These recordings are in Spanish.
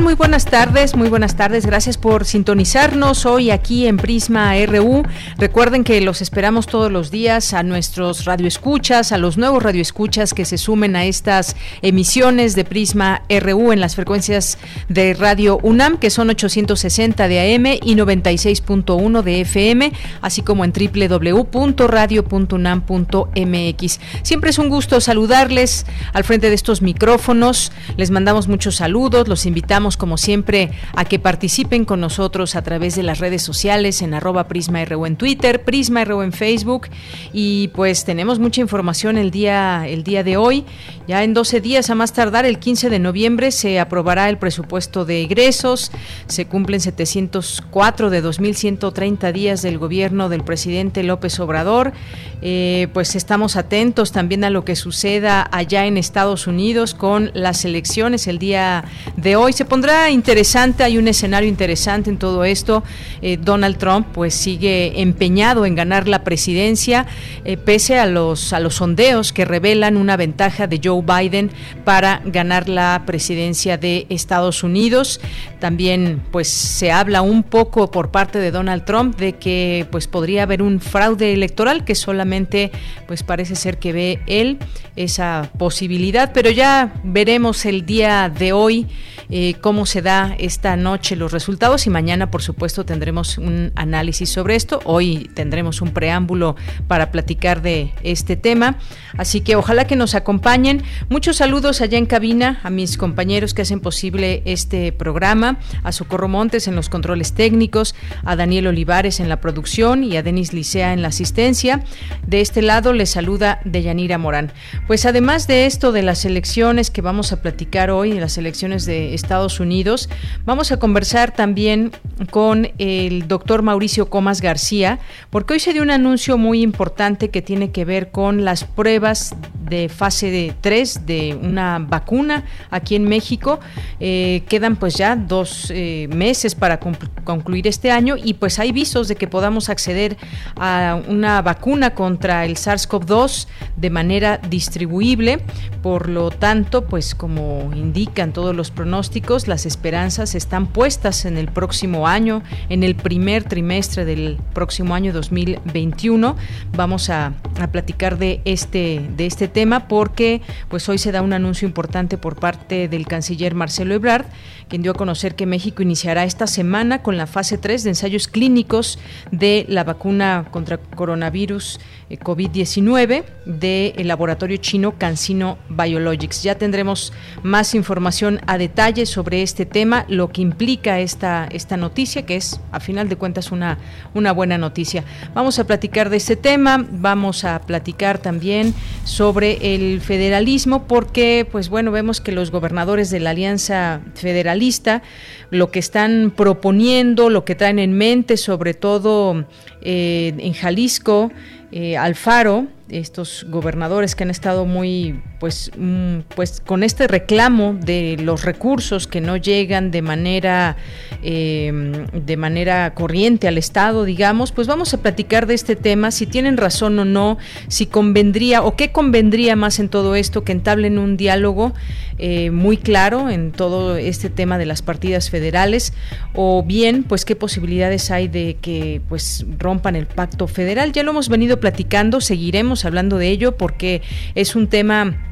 Muy buenas tardes, muy buenas tardes. Gracias por sintonizarnos hoy aquí en Prisma RU. Recuerden que los esperamos todos los días a nuestros radioescuchas, a los nuevos radioescuchas que se sumen a estas emisiones de Prisma RU en las frecuencias de Radio UNAM, que son 860 de AM y 96.1 de FM, así como en www.radio.unam.mx. Siempre es un gusto saludarles al frente de estos micrófonos. Les mandamos muchos saludos, los invitamos como siempre a que participen con nosotros a través de las redes sociales en arroba PrismaRU en Twitter, PrismaRU en Facebook y pues tenemos mucha información el día, el día de hoy. Ya en 12 días a más tardar, el 15 de noviembre, se aprobará el presupuesto de egresos, se cumplen 704 de 2.130 días del gobierno del presidente López Obrador. Eh, pues estamos atentos también a lo que suceda allá en Estados Unidos con las elecciones el día de hoy. Se pondrá interesante, hay un escenario interesante en todo esto. Eh, Donald Trump pues sigue empeñado en ganar la presidencia eh, pese a los a los sondeos que revelan una ventaja de Joe Biden para ganar la presidencia de Estados Unidos. También pues se habla un poco por parte de Donald Trump de que pues podría haber un fraude electoral que solamente pues parece ser que ve él esa posibilidad, pero ya veremos el día de hoy eh, cómo se da esta noche los resultados y mañana, por supuesto, tendremos un análisis sobre esto. Hoy tendremos un preámbulo para platicar de este tema. Así que ojalá que nos acompañen. Muchos saludos allá en cabina a mis compañeros que hacen posible este programa, a Socorro Montes en los controles técnicos, a Daniel Olivares en la producción y a Denis Licea en la asistencia. De este lado les saluda Deyanira Morán. Pues además de esto de las elecciones que vamos a platicar hoy, las elecciones de Estados Unidos. Vamos a conversar también con el doctor Mauricio Comas García, porque hoy se dio un anuncio muy importante que tiene que ver con las pruebas de fase de 3 de una vacuna aquí en México. Eh, quedan pues ya dos eh, meses para concluir este año y pues hay visos de que podamos acceder a una vacuna contra el SARS-CoV-2 de manera distribuible. Por lo tanto, pues como indican todos los pronósticos, las esperanzas están puestas en el próximo año, en el primer trimestre del próximo año 2021. Vamos a, a platicar de este, de este tema porque pues hoy se da un anuncio importante por parte del canciller Marcelo Ebrard, quien dio a conocer que México iniciará esta semana con la fase 3 de ensayos clínicos de la vacuna contra coronavirus eh, COVID-19 del laboratorio chino CanSino Biologics. Ya tendremos más información a detalle sobre este tema, lo que implica esta, esta noticia, que es a final de cuentas una, una buena noticia. Vamos a platicar de este tema, vamos a platicar también sobre el federalismo, porque pues bueno, vemos que los gobernadores de la Alianza Federalista lo que están proponiendo, lo que traen en mente, sobre todo eh, en Jalisco, eh, Alfaro, estos gobernadores que han estado muy pues mm, pues con este reclamo de los recursos que no llegan de manera em, de manera corriente al estado digamos pues vamos a platicar de este tema si tienen razón o no si convendría o qué convendría más en todo esto que entablen un diálogo eh, muy claro en todo este tema de las partidas federales o bien pues qué posibilidades hay de que pues rompan el pacto federal. Ya lo hemos venido platicando seguiremos hablando de ello porque es un tema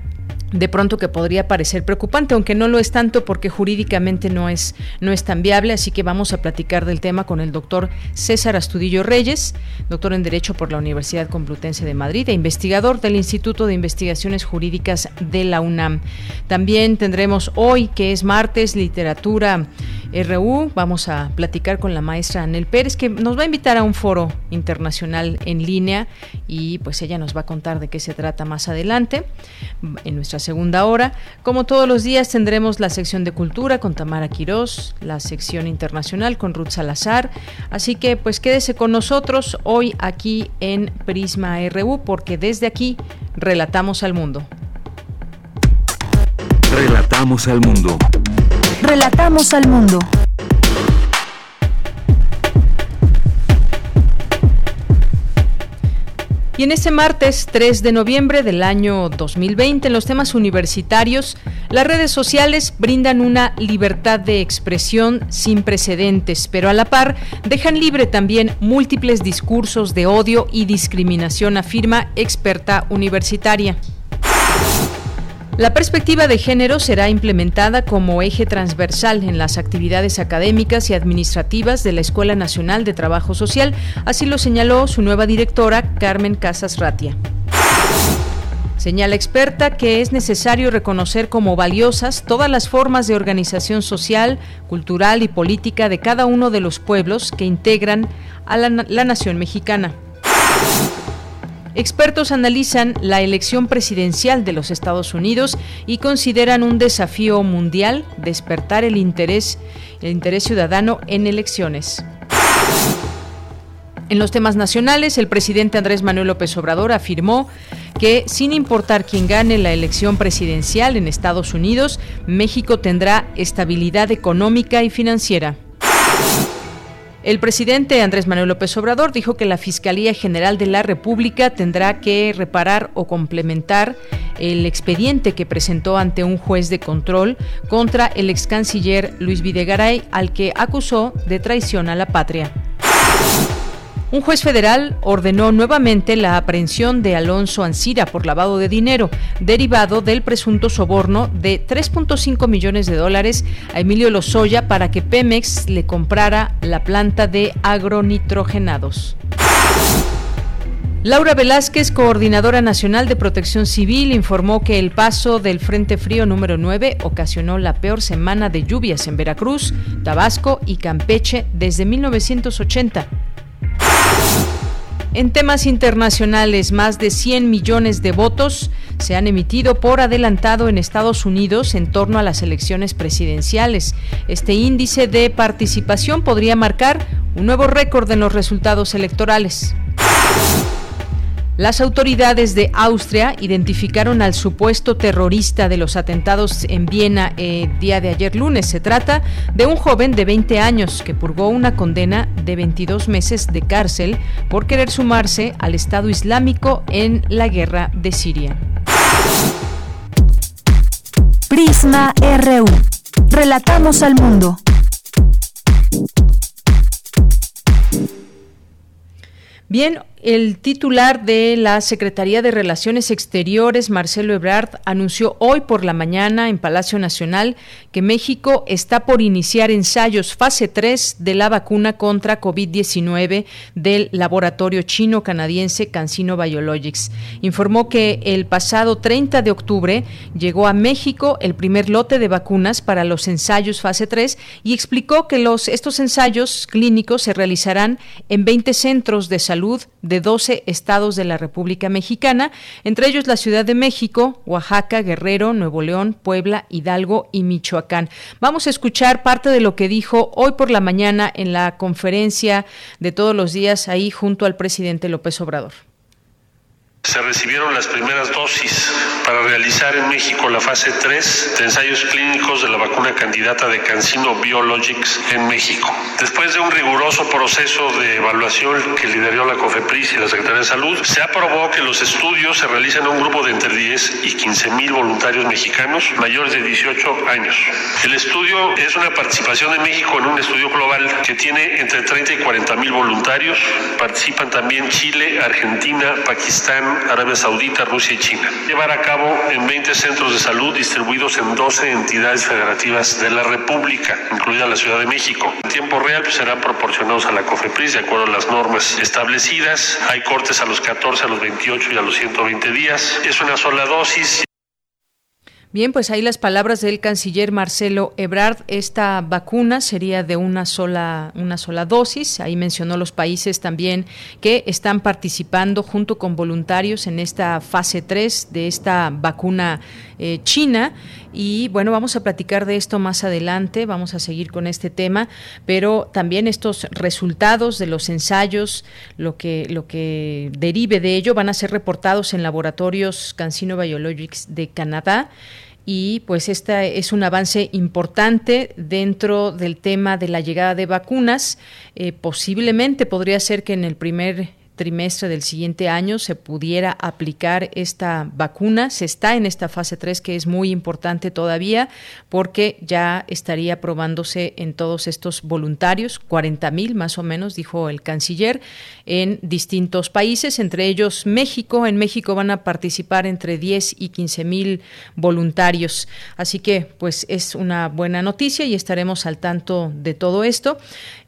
de pronto que podría parecer preocupante, aunque no lo es tanto porque jurídicamente no es, no es tan viable, así que vamos a platicar del tema con el doctor César Astudillo Reyes, doctor en Derecho por la Universidad Complutense de Madrid e investigador del Instituto de Investigaciones Jurídicas de la UNAM. También tendremos hoy, que es martes, literatura RU, vamos a platicar con la maestra Anel Pérez, que nos va a invitar a un foro internacional en línea y pues ella nos va a contar de qué se trata más adelante en nuestra segunda hora. Como todos los días tendremos la sección de cultura con Tamara Quirós, la sección internacional con Ruth Salazar. Así que pues quédese con nosotros hoy aquí en Prisma RU porque desde aquí relatamos al mundo. Relatamos al mundo. Relatamos al mundo. Y en este martes 3 de noviembre del año 2020, en los temas universitarios, las redes sociales brindan una libertad de expresión sin precedentes, pero a la par dejan libre también múltiples discursos de odio y discriminación, afirma experta universitaria. La perspectiva de género será implementada como eje transversal en las actividades académicas y administrativas de la Escuela Nacional de Trabajo Social, así lo señaló su nueva directora, Carmen Casas Ratia. Señala experta que es necesario reconocer como valiosas todas las formas de organización social, cultural y política de cada uno de los pueblos que integran a la, la nación mexicana. Expertos analizan la elección presidencial de los Estados Unidos y consideran un desafío mundial despertar el interés, el interés ciudadano en elecciones. En los temas nacionales, el presidente Andrés Manuel López Obrador afirmó que sin importar quién gane la elección presidencial en Estados Unidos, México tendrá estabilidad económica y financiera. El presidente Andrés Manuel López Obrador dijo que la Fiscalía General de la República tendrá que reparar o complementar el expediente que presentó ante un juez de control contra el ex canciller Luis Videgaray, al que acusó de traición a la patria. Un juez federal ordenó nuevamente la aprehensión de Alonso Ancira por lavado de dinero, derivado del presunto soborno de 3.5 millones de dólares a Emilio Lozoya para que Pemex le comprara la planta de agronitrogenados. Laura Velázquez, coordinadora nacional de protección civil, informó que el paso del Frente Frío número 9 ocasionó la peor semana de lluvias en Veracruz, Tabasco y Campeche desde 1980. En temas internacionales, más de 100 millones de votos se han emitido por adelantado en Estados Unidos en torno a las elecciones presidenciales. Este índice de participación podría marcar un nuevo récord en los resultados electorales. Las autoridades de Austria identificaron al supuesto terrorista de los atentados en Viena el eh, día de ayer lunes. Se trata de un joven de 20 años que purgó una condena de 22 meses de cárcel por querer sumarse al Estado Islámico en la guerra de Siria. Prisma RU. Relatamos al mundo. Bien, el titular de la Secretaría de Relaciones Exteriores, Marcelo Ebrard, anunció hoy por la mañana en Palacio Nacional que México está por iniciar ensayos fase 3 de la vacuna contra COVID-19 del laboratorio chino-canadiense CanSino Biologics. Informó que el pasado 30 de octubre llegó a México el primer lote de vacunas para los ensayos fase 3 y explicó que estos ensayos clínicos se realizarán en 20 centros de salud de 12 estados de la República Mexicana, entre ellos la Ciudad de México, Oaxaca, Guerrero, Nuevo León, Puebla, Hidalgo y Michoacán. Vamos a escuchar parte de lo que dijo hoy por la mañana en la conferencia de todos los días ahí junto al presidente López Obrador. Se recibieron las primeras dosis para realizar en México la fase 3 de ensayos clínicos de la vacuna candidata de Cancino Biologics en México. Después de un riguroso proceso de evaluación que lideró la COFEPRIS y la Secretaría de Salud, se aprobó que los estudios se realicen a un grupo de entre 10 y 15 mil voluntarios mexicanos mayores de 18 años. El estudio es una participación de México en un estudio global que tiene entre 30 y 40 mil voluntarios. Participan también Chile, Argentina, Pakistán, Arabia Saudita, Rusia y China. Llevar a cabo cabo en 20 centros de salud distribuidos en 12 entidades federativas de la República, incluida la Ciudad de México. En tiempo real pues, serán proporcionados a la COFEPRIS de acuerdo a las normas establecidas. Hay cortes a los 14, a los 28 y a los 120 días. Es una sola dosis. Bien, pues ahí las palabras del canciller Marcelo Ebrard. Esta vacuna sería de una sola, una sola dosis. Ahí mencionó los países también que están participando junto con voluntarios en esta fase 3 de esta vacuna eh, china. Y bueno, vamos a platicar de esto más adelante, vamos a seguir con este tema, pero también estos resultados de los ensayos, lo que, lo que derive de ello, van a ser reportados en laboratorios Cancino Biologics de Canadá y pues este es un avance importante dentro del tema de la llegada de vacunas. Eh, posiblemente podría ser que en el primer trimestre del siguiente año se pudiera aplicar esta vacuna. Se está en esta fase 3 que es muy importante todavía porque ya estaría probándose en todos estos voluntarios, 40 mil más o menos, dijo el canciller, en distintos países, entre ellos México. En México van a participar entre 10 y 15 mil voluntarios. Así que pues es una buena noticia y estaremos al tanto de todo esto.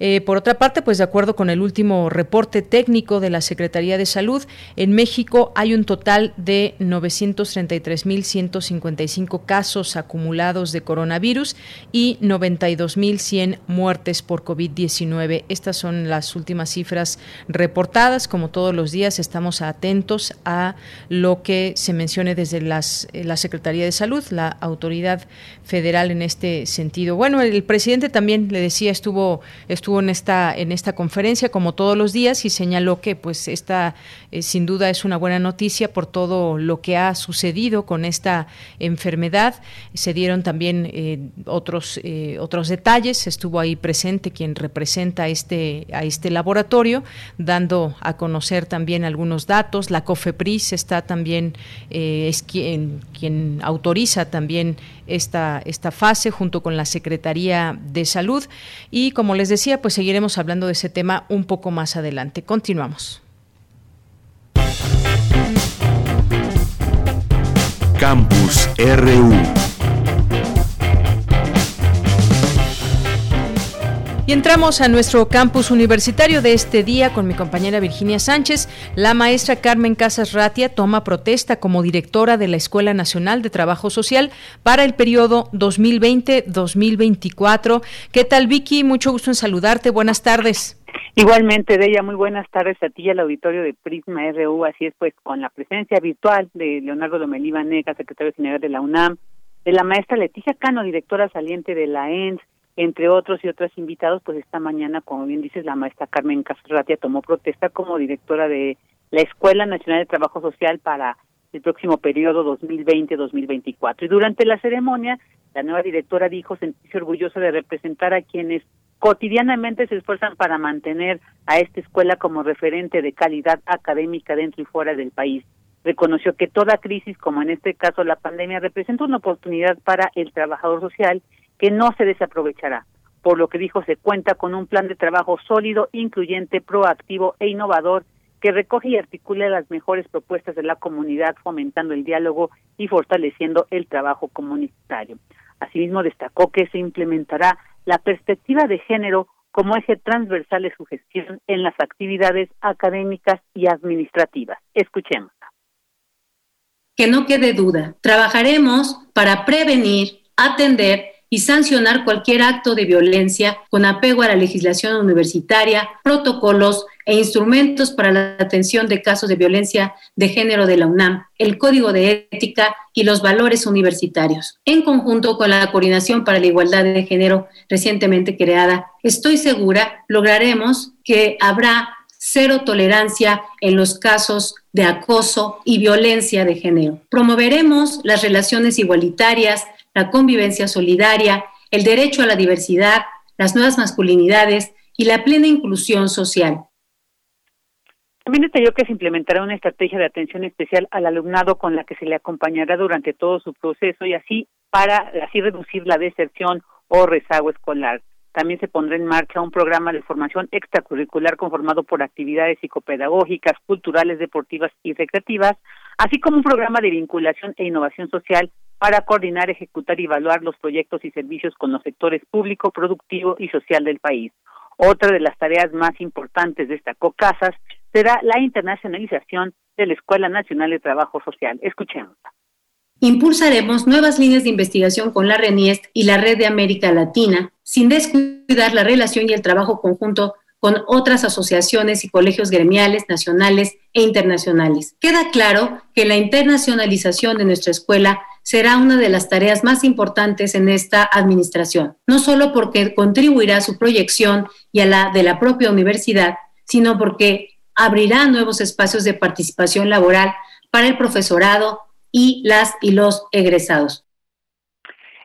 Eh, por otra parte, pues de acuerdo con el último reporte técnico de la Secretaría de Salud. En México hay un total de 933.155 casos acumulados de coronavirus y 92.100 muertes por COVID-19. Estas son las últimas cifras reportadas. Como todos los días, estamos atentos a lo que se mencione desde las, eh, la Secretaría de Salud, la autoridad federal en este sentido. Bueno, el presidente también le decía estuvo estuvo en esta en esta conferencia como todos los días y señaló que pues pues esta eh, sin duda es una buena noticia por todo lo que ha sucedido con esta enfermedad. Se dieron también eh, otros eh, otros detalles. Estuvo ahí presente quien representa este a este laboratorio, dando a conocer también algunos datos. La COFEPRIS está también es quien quien autoriza también esta, esta fase junto con la Secretaría de Salud. Y como les decía, pues seguiremos hablando de ese tema un poco más adelante. Continuamos. Campus RU. Y entramos a nuestro campus universitario de este día con mi compañera Virginia Sánchez. La maestra Carmen Casas Ratia toma protesta como directora de la Escuela Nacional de Trabajo Social para el periodo 2020-2024. ¿Qué tal, Vicky? Mucho gusto en saludarte. Buenas tardes. Igualmente, de ella, muy buenas tardes a ti y al auditorio de Prisma RU. Así es, pues, con la presencia virtual de Leonardo Lomelí Vanegas, secretario general de la UNAM, de la maestra Leticia Cano, directora saliente de la ENS, entre otros y otros invitados, pues esta mañana, como bien dices, la maestra Carmen Casratia tomó protesta como directora de la Escuela Nacional de Trabajo Social para el próximo periodo 2020-2024. Y durante la ceremonia, la nueva directora dijo sentirse orgullosa de representar a quienes cotidianamente se esfuerzan para mantener a esta escuela como referente de calidad académica dentro y fuera del país. Reconoció que toda crisis, como en este caso la pandemia, representa una oportunidad para el trabajador social que no se desaprovechará. Por lo que dijo, se cuenta con un plan de trabajo sólido, incluyente, proactivo e innovador que recoge y articula las mejores propuestas de la comunidad, fomentando el diálogo y fortaleciendo el trabajo comunitario. Asimismo, destacó que se implementará la perspectiva de género como eje transversal de su gestión en las actividades académicas y administrativas. Escuchemos. Que no quede duda, trabajaremos para prevenir, atender y sancionar cualquier acto de violencia con apego a la legislación universitaria, protocolos e instrumentos para la atención de casos de violencia de género de la UNAM, el Código de Ética y los valores universitarios. En conjunto con la Coordinación para la Igualdad de Género recientemente creada, estoy segura lograremos que habrá cero tolerancia en los casos de acoso y violencia de género. Promoveremos las relaciones igualitarias, la convivencia solidaria, el derecho a la diversidad, las nuevas masculinidades y la plena inclusión social. También detalló que se implementará una estrategia de atención especial al alumnado con la que se le acompañará durante todo su proceso y así para así reducir la deserción o rezago escolar. También se pondrá en marcha un programa de formación extracurricular conformado por actividades psicopedagógicas, culturales, deportivas y recreativas, así como un programa de vinculación e innovación social para coordinar, ejecutar y evaluar los proyectos y servicios con los sectores público, productivo y social del país. Otra de las tareas más importantes, destacó Casas, será la internacionalización de la Escuela Nacional de Trabajo Social. Escuchemos. Impulsaremos nuevas líneas de investigación con la RENIEST y la Red de América Latina, sin descuidar la relación y el trabajo conjunto con otras asociaciones y colegios gremiales nacionales e internacionales. Queda claro que la internacionalización de nuestra escuela será una de las tareas más importantes en esta administración, no solo porque contribuirá a su proyección y a la de la propia universidad, sino porque abrirá nuevos espacios de participación laboral para el profesorado y las y los egresados.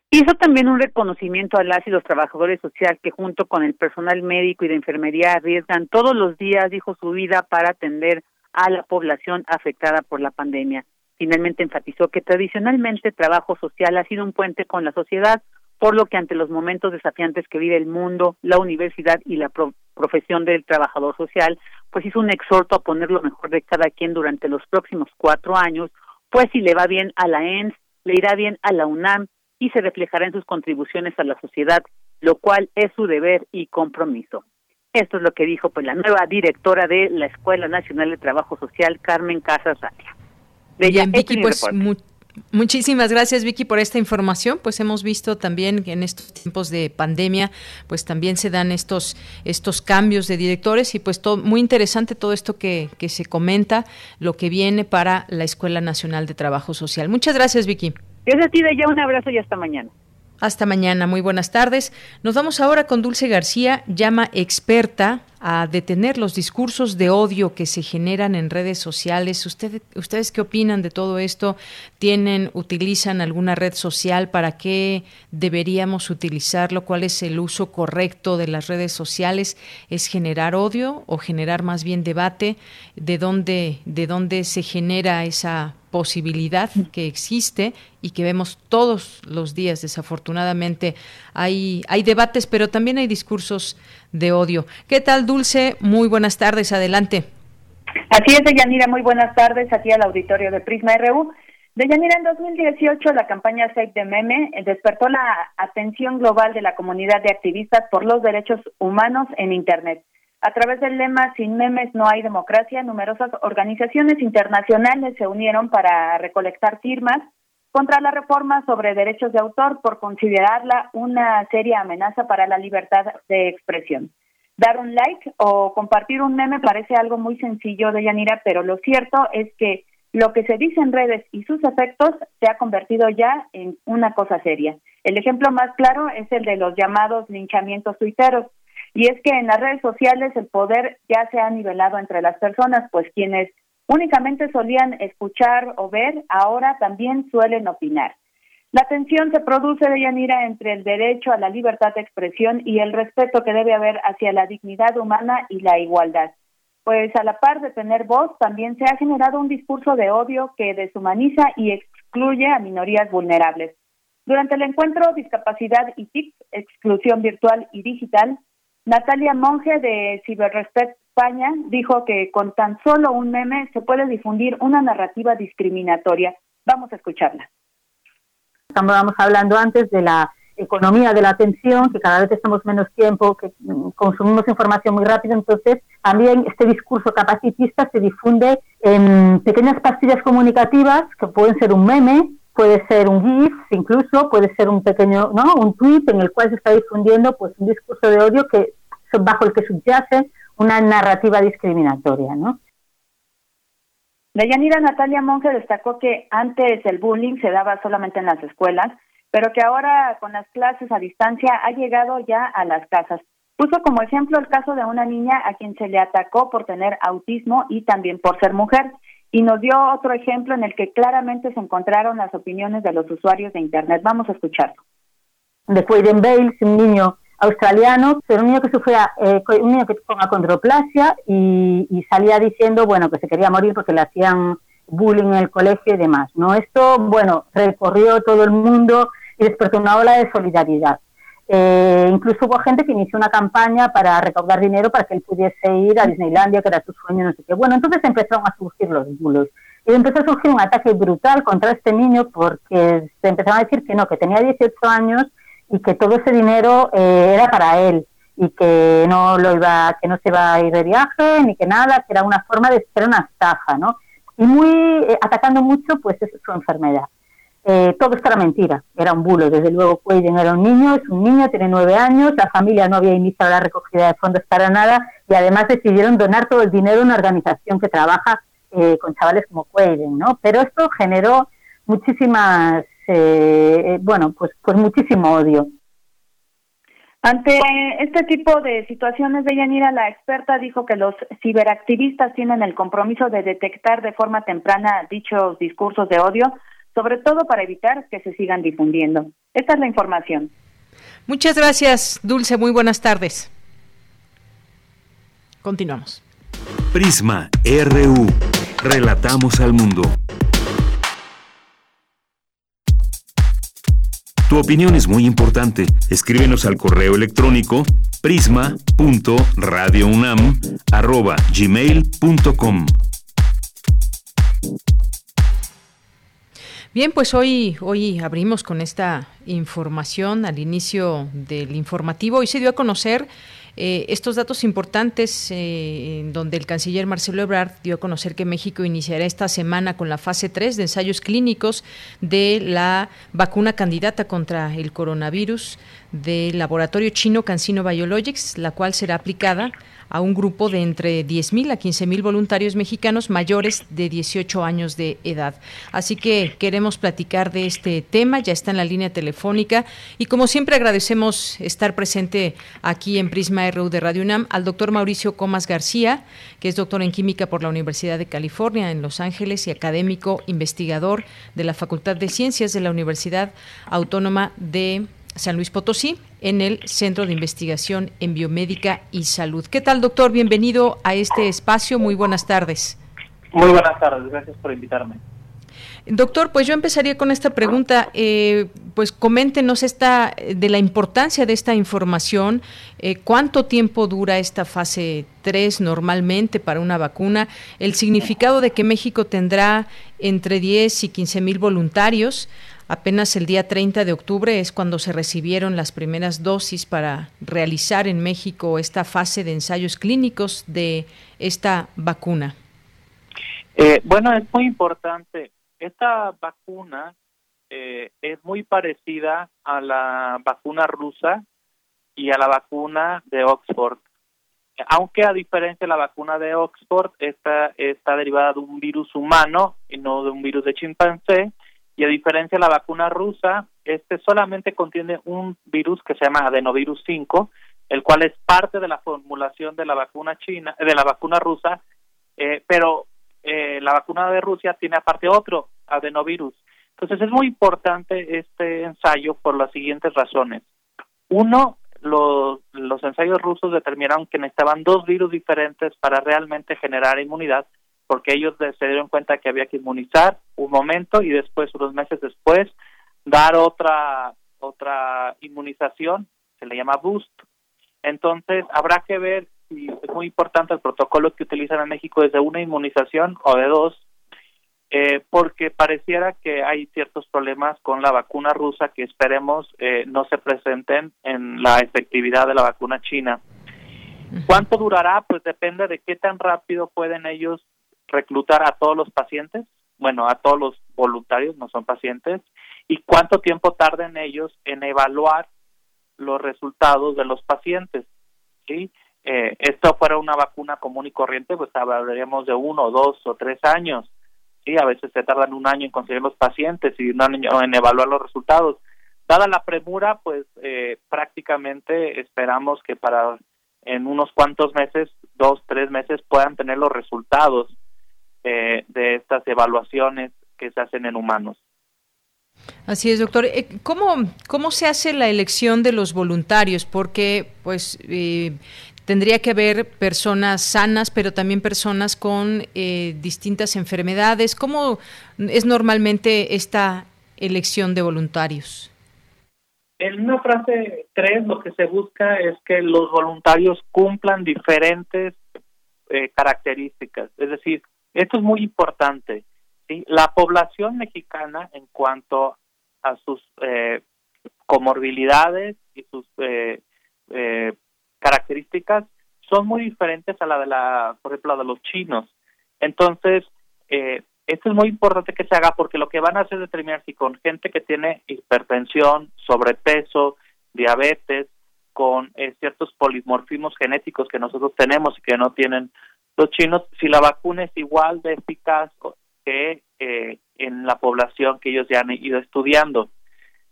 Hizo también un reconocimiento a las y los trabajadores sociales que junto con el personal médico y de enfermería arriesgan todos los días, dijo su vida, para atender a la población afectada por la pandemia. Finalmente enfatizó que tradicionalmente el trabajo social ha sido un puente con la sociedad, por lo que ante los momentos desafiantes que vive el mundo, la universidad y la profesión del trabajador social, pues hizo un exhorto a poner lo mejor de cada quien durante los próximos cuatro años, pues si le va bien a la ENS, le irá bien a la UNAM y se reflejará en sus contribuciones a la sociedad, lo cual es su deber y compromiso. Esto es lo que dijo pues la nueva directora de la Escuela Nacional de Trabajo Social, Carmen Casas Atia. Bien, Vicky, pues Muchísimas gracias Vicky por esta información. Pues hemos visto también que en estos tiempos de pandemia, pues también se dan estos estos cambios de directores y pues todo muy interesante todo esto que, que se comenta, lo que viene para la Escuela Nacional de Trabajo Social. Muchas gracias Vicky. Gracias a ti, ya un abrazo y hasta mañana. Hasta mañana, muy buenas tardes. Nos vamos ahora con Dulce García, llama experta a detener los discursos de odio que se generan en redes sociales. ¿Ustedes qué opinan de todo esto? ¿Tienen, utilizan alguna red social? ¿Para qué deberíamos utilizarlo? ¿Cuál es el uso correcto de las redes sociales? ¿Es generar odio o generar más bien debate? ¿De dónde, de dónde se genera esa posibilidad que existe y que vemos todos los días, desafortunadamente. Hay, hay debates, pero también hay discursos de odio. ¿Qué tal, Dulce? Muy buenas tardes, adelante. Así es, Deyanira, muy buenas tardes aquí al auditorio de Prisma RU. Deyanira, en 2018 la campaña Save the Meme despertó la atención global de la comunidad de activistas por los derechos humanos en Internet. A través del lema Sin memes no hay democracia, numerosas organizaciones internacionales se unieron para recolectar firmas contra la reforma sobre derechos de autor por considerarla una seria amenaza para la libertad de expresión. Dar un like o compartir un meme parece algo muy sencillo de Yanira, pero lo cierto es que lo que se dice en redes y sus efectos se ha convertido ya en una cosa seria. El ejemplo más claro es el de los llamados linchamientos tuiteros, y es que en las redes sociales el poder ya se ha nivelado entre las personas, pues quienes únicamente solían escuchar o ver, ahora también suelen opinar. La tensión se produce de Yanira entre el derecho a la libertad de expresión y el respeto que debe haber hacia la dignidad humana y la igualdad. Pues a la par de tener voz, también se ha generado un discurso de odio que deshumaniza y excluye a minorías vulnerables. Durante el encuentro Discapacidad y TIC, Exclusión Virtual y Digital, Natalia Monge de Ciberrespect España dijo que con tan solo un meme se puede difundir una narrativa discriminatoria. Vamos a escucharla. Estamos hablando antes de la economía de la atención, que cada vez estamos menos tiempo, que consumimos información muy rápido, entonces también este discurso capacitista se difunde en pequeñas pastillas comunicativas que pueden ser un meme, puede ser un GIF, incluso puede ser un pequeño, ¿no? Un tweet en el cual se está difundiendo pues un discurso de odio que bajo el que subyace una narrativa discriminatoria, ¿no? Deyanira Natalia Monge destacó que antes el bullying se daba solamente en las escuelas, pero que ahora con las clases a distancia ha llegado ya a las casas. Puso como ejemplo el caso de una niña a quien se le atacó por tener autismo y también por ser mujer, y nos dio otro ejemplo en el que claramente se encontraron las opiniones de los usuarios de Internet. Vamos a escucharlo. De en Bales, un niño australiano, pero un niño que sufría, eh, un niño que con acondroplasia y, y, salía diciendo, bueno, que se quería morir porque le hacían bullying en el colegio y demás, ¿no? Esto, bueno, recorrió todo el mundo y despertó una ola de solidaridad. Eh, incluso hubo gente que inició una campaña para recaudar dinero para que él pudiese ir a Disneylandia, que era su sueño, no sé qué. Bueno, entonces empezaron a surgir los bulos. Y empezó a surgir un ataque brutal contra este niño porque se empezaron a decir que no, que tenía 18 años y que todo ese dinero eh, era para él y que no lo iba, que no se iba a ir de viaje ni que nada, que era una forma de ser una estafa, ¿no? Y muy eh, atacando mucho, pues es su enfermedad. Eh, todo esto era mentira, era un bulo. Desde luego, Quaiden era un niño, es un niño, tiene nueve años, la familia no había iniciado la recogida de fondos para nada y además decidieron donar todo el dinero a una organización que trabaja eh, con chavales como Quaiden, ¿no? Pero esto generó muchísimas, bueno, pues, pues muchísimo odio. Ante este tipo de situaciones de Yanira, la experta dijo que los ciberactivistas tienen el compromiso de detectar de forma temprana dichos discursos de odio, sobre todo para evitar que se sigan difundiendo. Esta es la información. Muchas gracias, Dulce. Muy buenas tardes. Continuamos. Prisma RU. Relatamos al mundo. Tu opinión es muy importante. Escríbenos al correo electrónico prisma.radiounam@gmail.com. Bien, pues hoy, hoy abrimos con esta información al inicio del informativo. Hoy se dio a conocer eh, estos datos importantes, eh, donde el canciller Marcelo Ebrard dio a conocer que México iniciará esta semana con la fase 3 de ensayos clínicos de la vacuna candidata contra el coronavirus del laboratorio chino CanSino Biologics, la cual será aplicada a un grupo de entre 10.000 a 15.000 voluntarios mexicanos mayores de 18 años de edad. Así que queremos platicar de este tema, ya está en la línea telefónica y como siempre agradecemos estar presente aquí en Prisma RU de Radio UNAM al doctor Mauricio Comas García, que es doctor en química por la Universidad de California en Los Ángeles y académico investigador de la Facultad de Ciencias de la Universidad Autónoma de San Luis Potosí, en el Centro de Investigación en Biomédica y Salud. ¿Qué tal, doctor? Bienvenido a este espacio. Muy buenas tardes. Muy buenas tardes, gracias por invitarme. Doctor, pues yo empezaría con esta pregunta. Eh, pues coméntenos esta de la importancia de esta información. Eh, ¿Cuánto tiempo dura esta fase 3 normalmente para una vacuna? El significado de que México tendrá entre 10 y 15 mil voluntarios. Apenas el día 30 de octubre es cuando se recibieron las primeras dosis para realizar en México esta fase de ensayos clínicos de esta vacuna. Eh, bueno, es muy importante. Esta vacuna eh, es muy parecida a la vacuna rusa y a la vacuna de Oxford. Aunque a diferencia de la vacuna de Oxford, esta está derivada de un virus humano y no de un virus de chimpancé, y a diferencia de la vacuna rusa, este solamente contiene un virus que se llama adenovirus 5, el cual es parte de la formulación de la vacuna china, de la vacuna rusa, eh, pero eh, la vacuna de Rusia tiene aparte otro adenovirus. Entonces es muy importante este ensayo por las siguientes razones. Uno, los, los ensayos rusos determinaron que necesitaban dos virus diferentes para realmente generar inmunidad porque ellos se dieron cuenta que había que inmunizar un momento y después, unos meses después, dar otra, otra inmunización, se le llama boost. Entonces, habrá que ver si es muy importante el protocolo que utilizan en México es de una inmunización o de dos, eh, porque pareciera que hay ciertos problemas con la vacuna rusa que esperemos eh, no se presenten en la efectividad de la vacuna china. ¿Cuánto durará? Pues depende de qué tan rápido pueden ellos reclutar a todos los pacientes, bueno, a todos los voluntarios, no son pacientes, y cuánto tiempo tarden ellos en evaluar los resultados de los pacientes. ¿sí? Eh, esto fuera una vacuna común y corriente, pues hablaríamos de uno, dos o tres años. ¿sí? A veces se tardan un año en conseguir los pacientes y un en evaluar los resultados. Dada la premura, pues eh, prácticamente esperamos que para en unos cuantos meses, dos, tres meses, puedan tener los resultados de estas evaluaciones que se hacen en humanos. Así es, doctor. Eh, ¿Cómo, cómo se hace la elección de los voluntarios? Porque, pues, eh, tendría que haber personas sanas, pero también personas con eh, distintas enfermedades. ¿Cómo es normalmente esta elección de voluntarios? en una frase 3 lo que se busca es que los voluntarios cumplan diferentes eh, características. Es decir, esto es muy importante. ¿sí? La población mexicana en cuanto a sus eh, comorbilidades y sus eh, eh, características son muy diferentes a la de la, por ejemplo, la de los chinos. Entonces, eh, esto es muy importante que se haga porque lo que van a hacer es determinar si con gente que tiene hipertensión, sobrepeso, diabetes, con eh, ciertos polimorfismos genéticos que nosotros tenemos y que no tienen los chinos, si la vacuna es igual de eficaz que eh, en la población que ellos ya han ido estudiando.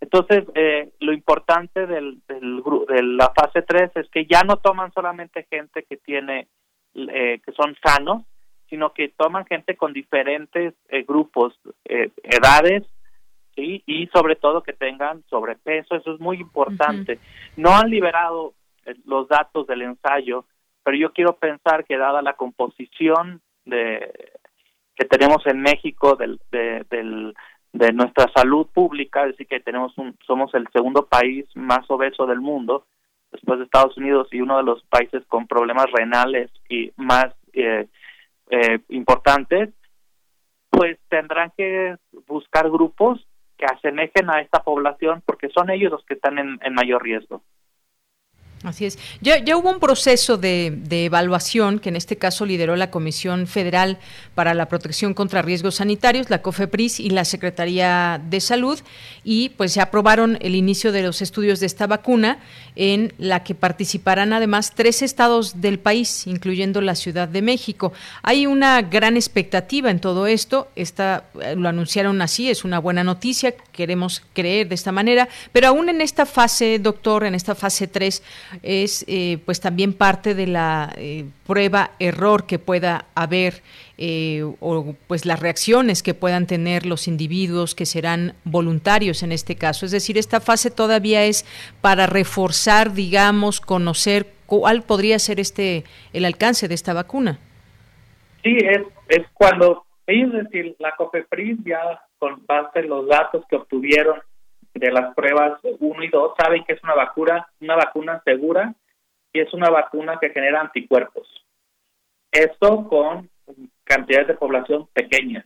Entonces, eh, lo importante del, del, de la fase 3 es que ya no toman solamente gente que tiene, eh, que son sanos, sino que toman gente con diferentes eh, grupos, eh, edades, ¿sí? y sobre todo que tengan sobrepeso, eso es muy importante. No han liberado los datos del ensayo, pero yo quiero pensar que dada la composición de que tenemos en México del, de, del, de nuestra salud pública, es decir, que tenemos un, somos el segundo país más obeso del mundo, después de Estados Unidos y uno de los países con problemas renales y más eh, eh, importantes, pues tendrán que buscar grupos que asemejen a esta población porque son ellos los que están en, en mayor riesgo. Así es. Ya, ya hubo un proceso de, evaluación que en este caso lideró la Comisión Federal para la Protección contra Riesgos Sanitarios, la COFEPRIS y la Secretaría de Salud, y pues se aprobaron el inicio de los estudios de esta vacuna, en la que participarán además tres estados del país, incluyendo la Ciudad de México. Hay una gran expectativa en todo esto, esta, lo anunciaron así, es una buena noticia, queremos creer de esta manera, pero aún en esta fase, doctor, en esta fase 3, es eh, pues también parte de la eh, prueba error que pueda haber eh, o pues las reacciones que puedan tener los individuos que serán voluntarios en este caso. Es decir, esta fase todavía es para reforzar, digamos, conocer cuál podría ser este el alcance de esta vacuna. Sí, es, es cuando es decir, la COFEPRIS ya con base en los datos que obtuvieron de las pruebas 1 y 2 saben que es una vacuna, una vacuna segura y es una vacuna que genera anticuerpos. Esto con cantidades de población pequeñas.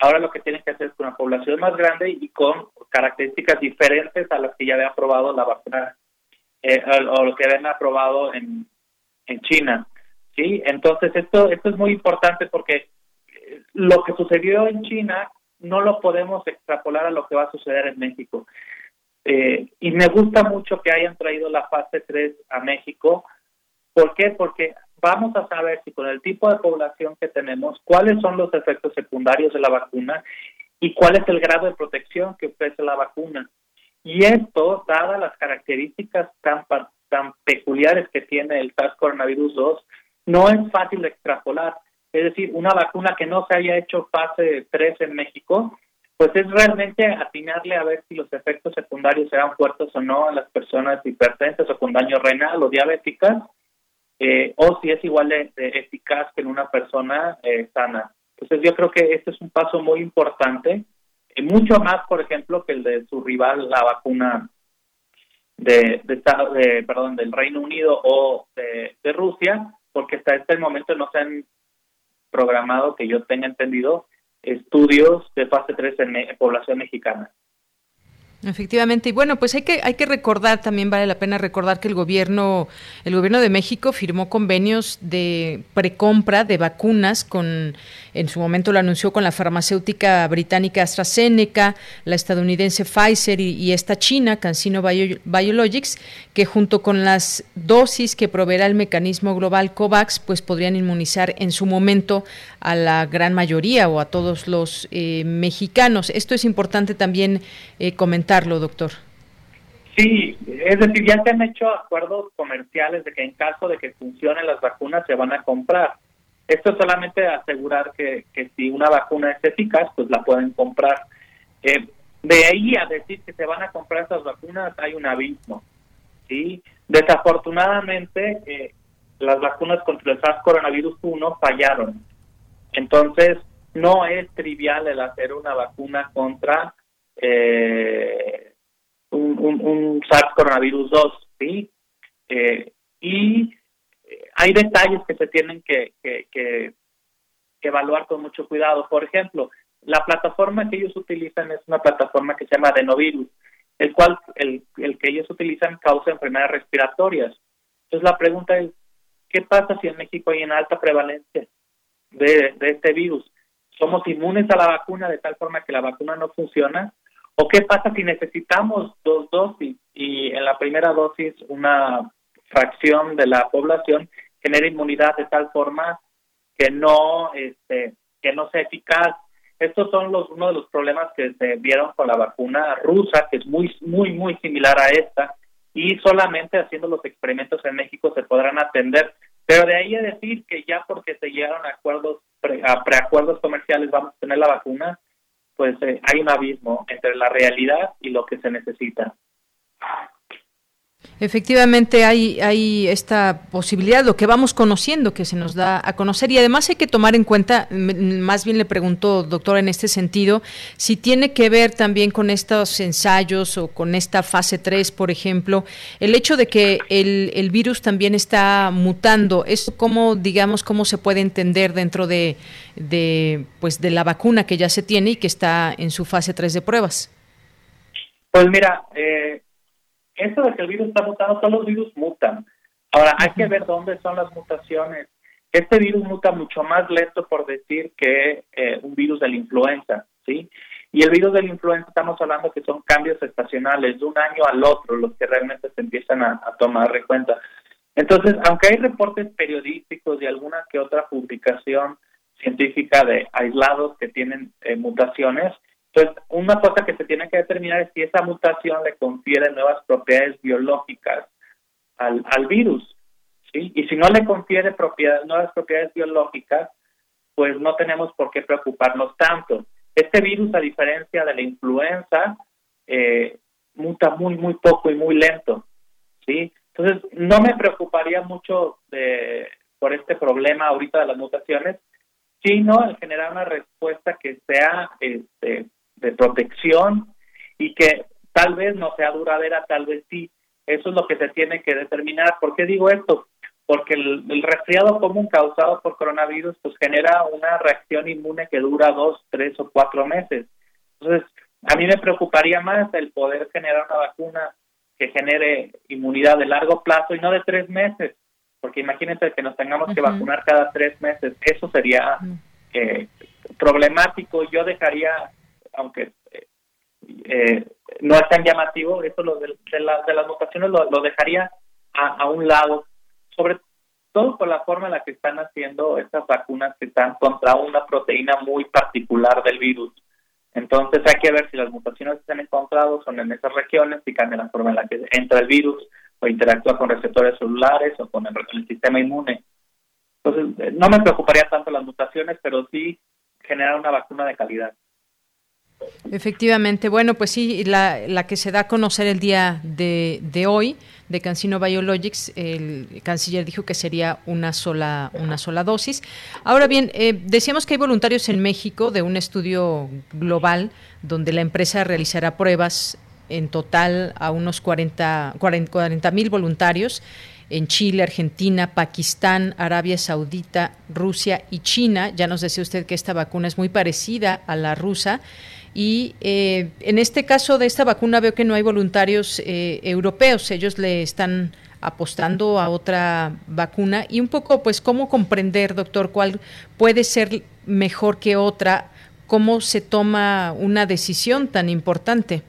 Ahora lo que tienen que hacer es con una población más grande y con características diferentes a las que ya había aprobado la vacuna eh, o lo que habían aprobado en, en China. ¿sí? Entonces esto, esto es muy importante porque eh, lo que sucedió en China no lo podemos extrapolar a lo que va a suceder en México. Eh, y me gusta mucho que hayan traído la fase 3 a México. ¿Por qué? Porque vamos a saber si con el tipo de población que tenemos, cuáles son los efectos secundarios de la vacuna y cuál es el grado de protección que ofrece la vacuna. Y esto, dadas las características tan, tan peculiares que tiene el SARS coronavirus 2, no es fácil extrapolar. Es decir, una vacuna que no se haya hecho fase 3 en México, pues es realmente atinarle a ver si los efectos secundarios serán fuertes o no en las personas hipertensas o con daño renal o diabéticas, eh, o si es igual de, eficaz que en una persona eh, sana. Entonces yo creo que este es un paso muy importante, eh, mucho más, por ejemplo, que el de su rival, la vacuna de, de, de perdón, del Reino Unido o de, de Rusia, porque hasta este momento no se han programado, que yo tenga entendido, estudios de fase 3 en, población mexicana. Efectivamente, y bueno, pues hay que hay que recordar también vale la pena recordar que el gobierno el gobierno de México firmó convenios de precompra de vacunas con en su momento lo anunció con la farmacéutica británica AstraZeneca, la estadounidense Pfizer y, esta china CanSino Bio, Biologics, que junto con las dosis que proveerá el mecanismo global COVAX, pues podrían inmunizar en su momento a la gran mayoría o a todos los eh, mexicanos. Esto es importante también eh, comentarlo, doctor. Sí, es decir, ya se han hecho acuerdos comerciales de que en caso de que funcionen las vacunas se van a comprar. Esto es solamente asegurar que, si una vacuna es eficaz, pues la pueden comprar. Eh, de ahí a decir que se van a comprar esas vacunas hay un abismo. ¿sí? Desafortunadamente, eh, las vacunas contra el SARS coronavirus 1 fallaron. Entonces, no es trivial el hacer una vacuna contra eh, un, un, SARS coronavirus 2, ¿sí? Eh, y hay detalles que se tienen que, que, evaluar con mucho cuidado. Por ejemplo, la plataforma que ellos utilizan es una plataforma que se llama adenovirus, el cual el, el que ellos utilizan causa enfermedades respiratorias. Entonces la pregunta es, ¿qué pasa si en México hay una alta prevalencia de, este virus? ¿Somos inmunes a la vacuna de tal forma que la vacuna no funciona? ¿O qué pasa si necesitamos dos dosis y en la primera dosis una fracción de la población genera inmunidad de tal forma que no este que no sea eficaz estos son los uno de los problemas que se vieron con la vacuna rusa que es muy muy muy similar a esta y solamente haciendo los experimentos en México se podrán atender pero de ahí a decir que ya porque se llegaron a acuerdos a preacuerdos comerciales vamos a tener la vacuna pues eh, hay un abismo entre la realidad y lo que se necesita Efectivamente hay, hay esta posibilidad, lo que vamos conociendo, que se nos da a conocer. Y además hay que tomar en cuenta, más bien le pregunto, doctor, en este sentido, si tiene que ver también con estos ensayos o con esta fase 3, por ejemplo, el hecho de que el, el virus también está mutando, ¿eso cómo, digamos, cómo se puede entender dentro de, de, pues, de la vacuna que ya se tiene y que está en su fase 3 de pruebas? Pues mira, eh, eso de que el virus está mutando, todos los virus mutan. Ahora, hay que ver dónde son las mutaciones. Este virus muta mucho más lento, por decir, que eh, un virus de la influenza, ¿sí? Y el virus de la influenza estamos hablando que son cambios estacionales, de un año al otro, los que realmente se empiezan a, tomar en cuenta. Entonces, aunque hay reportes periodísticos y alguna que otra publicación científica de aislados que tienen eh, mutaciones, entonces, una cosa que se tiene que determinar es si esa mutación le confiere nuevas propiedades biológicas al, al virus. ¿sí? Y si no le confiere propiedades, nuevas propiedades biológicas, pues no tenemos por qué preocuparnos tanto. Este virus, a diferencia de la influenza, eh, muta muy, muy poco y muy lento. ¿sí? Entonces, no me preocuparía mucho de, por este problema ahorita de las mutaciones, sino el generar una respuesta que sea este, de protección y que tal vez no sea duradera, tal vez sí. Eso es lo que se tiene que determinar. ¿Por qué digo esto? Porque el, resfriado común causado por coronavirus pues genera una reacción inmune que dura dos, tres o cuatro meses. Entonces, a mí me preocuparía más el poder generar una vacuna que genere inmunidad de largo plazo y no de tres meses, porque imagínense que nos tengamos que vacunar cada tres meses, eso sería eh, problemático. Yo dejaría aunque eh, no es tan llamativo, eso lo de, las mutaciones lo, dejaría a, un lado, sobre todo por la forma en la que están haciendo estas vacunas que están contra una proteína muy particular del virus. Entonces hay que ver si las mutaciones que se han encontrado son en esas regiones, si cambia la forma en la que entra el virus o interactúa con receptores celulares o con el sistema inmune. Entonces, no me preocuparía tanto las mutaciones, pero sí generar una vacuna de calidad. Efectivamente, bueno, pues sí, la, la, que se da a conocer el día de, hoy de Cancino Biologics, el canciller dijo que sería una sola, una sola dosis. Ahora bien, eh, decíamos que hay voluntarios en México de un estudio global donde la empresa realizará pruebas en total a unos 40 mil voluntarios en Chile, Argentina, Pakistán, Arabia Saudita, Rusia y China. Ya nos decía usted que esta vacuna es muy parecida a la rusa. Y eh, en este caso de esta vacuna veo que no hay voluntarios eh, europeos, ellos le están apostando a otra vacuna y un poco pues cómo comprender, doctor, cuál puede ser mejor que otra, cómo se toma una decisión tan importante.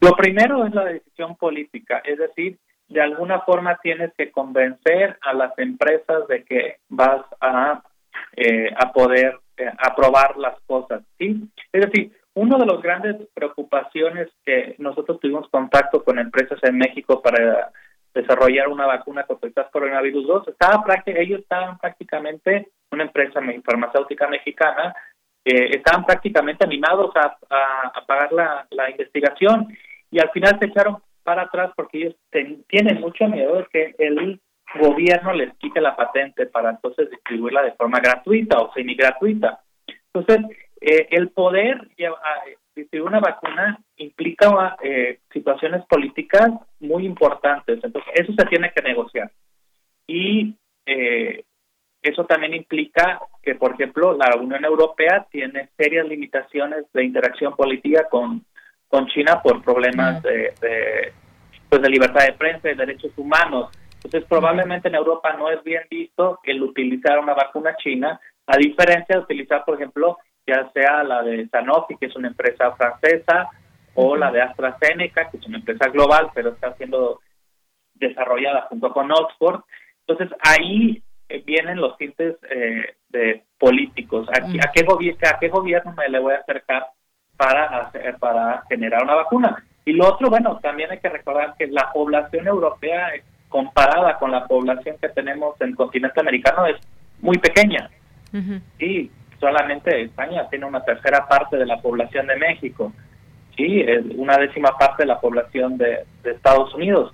Lo primero es la decisión política, es decir, de alguna forma tienes que convencer a las empresas de que vas a, eh, a poder eh, aprobar las cosas, ¿sí? Es decir, una de las grandes preocupaciones que nosotros tuvimos contacto con empresas en México para desarrollar una vacuna contra el coronavirus 2, estaba ellos estaban prácticamente, una empresa farmacéutica mexicana, eh, estaban prácticamente animados a, pagar la, investigación y al final se echaron para atrás porque ellos tienen mucho miedo de que el gobierno les quite la patente para entonces distribuirla de forma gratuita o semi gratuita. Entonces, eh, el poder distribuir una vacuna implica eh, situaciones políticas muy importantes. Entonces, eso se tiene que negociar. Y eh, eso también implica que, por ejemplo, la Unión Europea tiene serias limitaciones de interacción política con, con China por problemas de, de, pues de libertad de prensa y derechos humanos. Entonces, probablemente en Europa no es bien visto el utilizar una vacuna china, a diferencia de utilizar, por ejemplo, ya sea la de Sanofi, que es una empresa francesa, o la de AstraZeneca, que es una empresa global, pero está siendo desarrollada junto con Oxford. Entonces, ahí eh, vienen los tintes eh, de políticos. ¿A, a, qué ¿A qué gobierno me le voy a acercar para, hacer, para generar una vacuna? Y lo otro, bueno, también hay que recordar que la población europea comparada con la población que tenemos en el continente americano es muy pequeña. Y solamente España tiene una tercera parte de la población de México. Sí, una décima parte de la población de, Estados Unidos.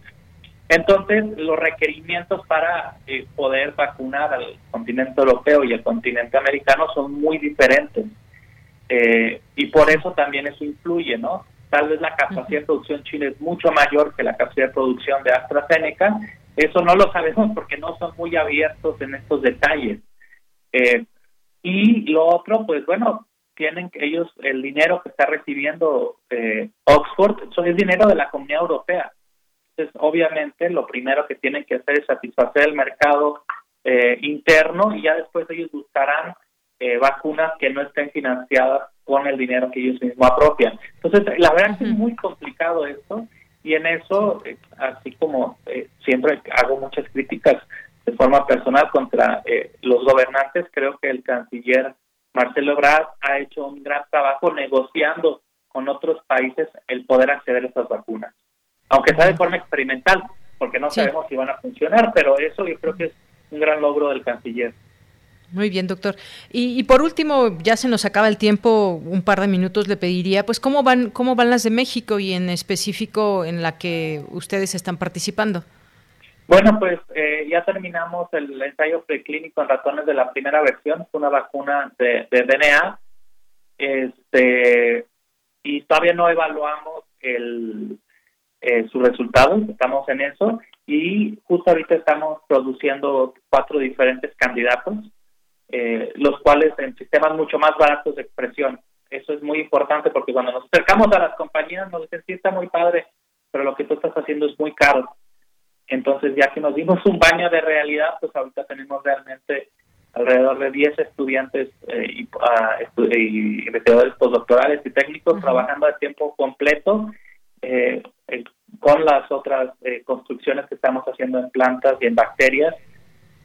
Entonces, los requerimientos para eh, poder vacunar al continente europeo y al continente americano son muy diferentes. Eh, y por eso también eso influye, ¿no? Tal vez la capacidad de producción china es mucho mayor que la capacidad de producción de AstraZeneca. Eso no lo sabemos porque no son muy abiertos en estos detalles. Eh, y lo otro, pues bueno, tienen ellos el dinero que está recibiendo eh, Oxford, es dinero de la Comunidad Europea. Entonces, obviamente, lo primero que tienen que hacer es satisfacer el mercado eh, interno y ya después ellos buscarán vacunas que no estén financiadas con el dinero que ellos mismos apropian. Entonces, la verdad es que es muy complicado esto y en eso, eh, así como eh, siempre hago muchas críticas de forma personal contra eh, los gobernantes, creo que el canciller Marcelo Ebrard ha hecho un gran trabajo negociando con otros países el poder acceder a estas vacunas, aunque sea de forma experimental, porque no sabemos si van a funcionar, pero eso yo creo que es un gran logro del canciller. Muy bien, doctor. Y, por último, ya se nos acaba el tiempo, un par de minutos le pediría, pues cómo van, cómo van las de México y en específico en la que ustedes están participando. Bueno, pues eh, ya terminamos el ensayo preclínico en ratones de la primera versión, una vacuna de, DNA, este, y todavía no evaluamos el, eh, sus resultados, estamos en eso, y justo ahorita estamos produciendo cuatro diferentes candidatos eh, los cuales en sistemas mucho más baratos de expresión. Eso es muy importante porque cuando nos acercamos a las compañías nos dicen, sí, está muy padre, pero lo que tú estás haciendo es muy caro. Entonces, ya que nos dimos un baño de realidad, pues ahorita tenemos realmente alrededor de 10 estudiantes eh, y, uh, y, investigadores postdoctorales y técnicos trabajando a tiempo completo eh, con las otras construcciones que estamos haciendo en plantas y en bacterias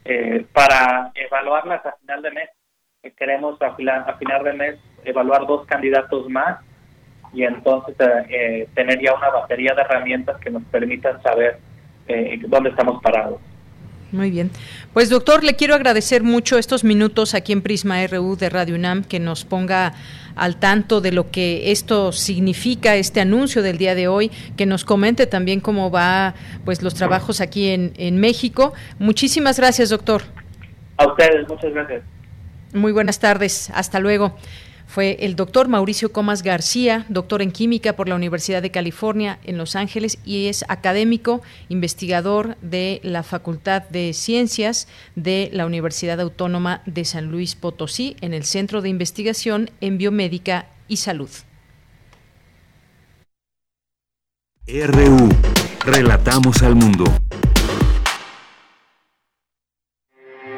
eh, para evaluarlas a final de mes. Eh, queremos a, a, final de mes evaluar dos candidatos más y entonces eh, tener ya una batería de herramientas que nos permitan saber dónde estamos parados. Muy bien. Pues doctor, le quiero agradecer mucho estos minutos aquí en Prisma RU de Radio UNAM que nos ponga al tanto de lo que esto significa, este anuncio del día de hoy, que nos comente también cómo va pues los trabajos aquí en, en México. Muchísimas gracias, doctor. A ustedes, muchas gracias. Muy buenas tardes, hasta luego fue el doctor Mauricio Comas García, doctor en química por la Universidad de California en Los Ángeles y es académico, investigador de la Facultad de Ciencias de la Universidad Autónoma de San Luis Potosí en el Centro de Investigación en Biomédica y Salud. RU, relatamos al mundo.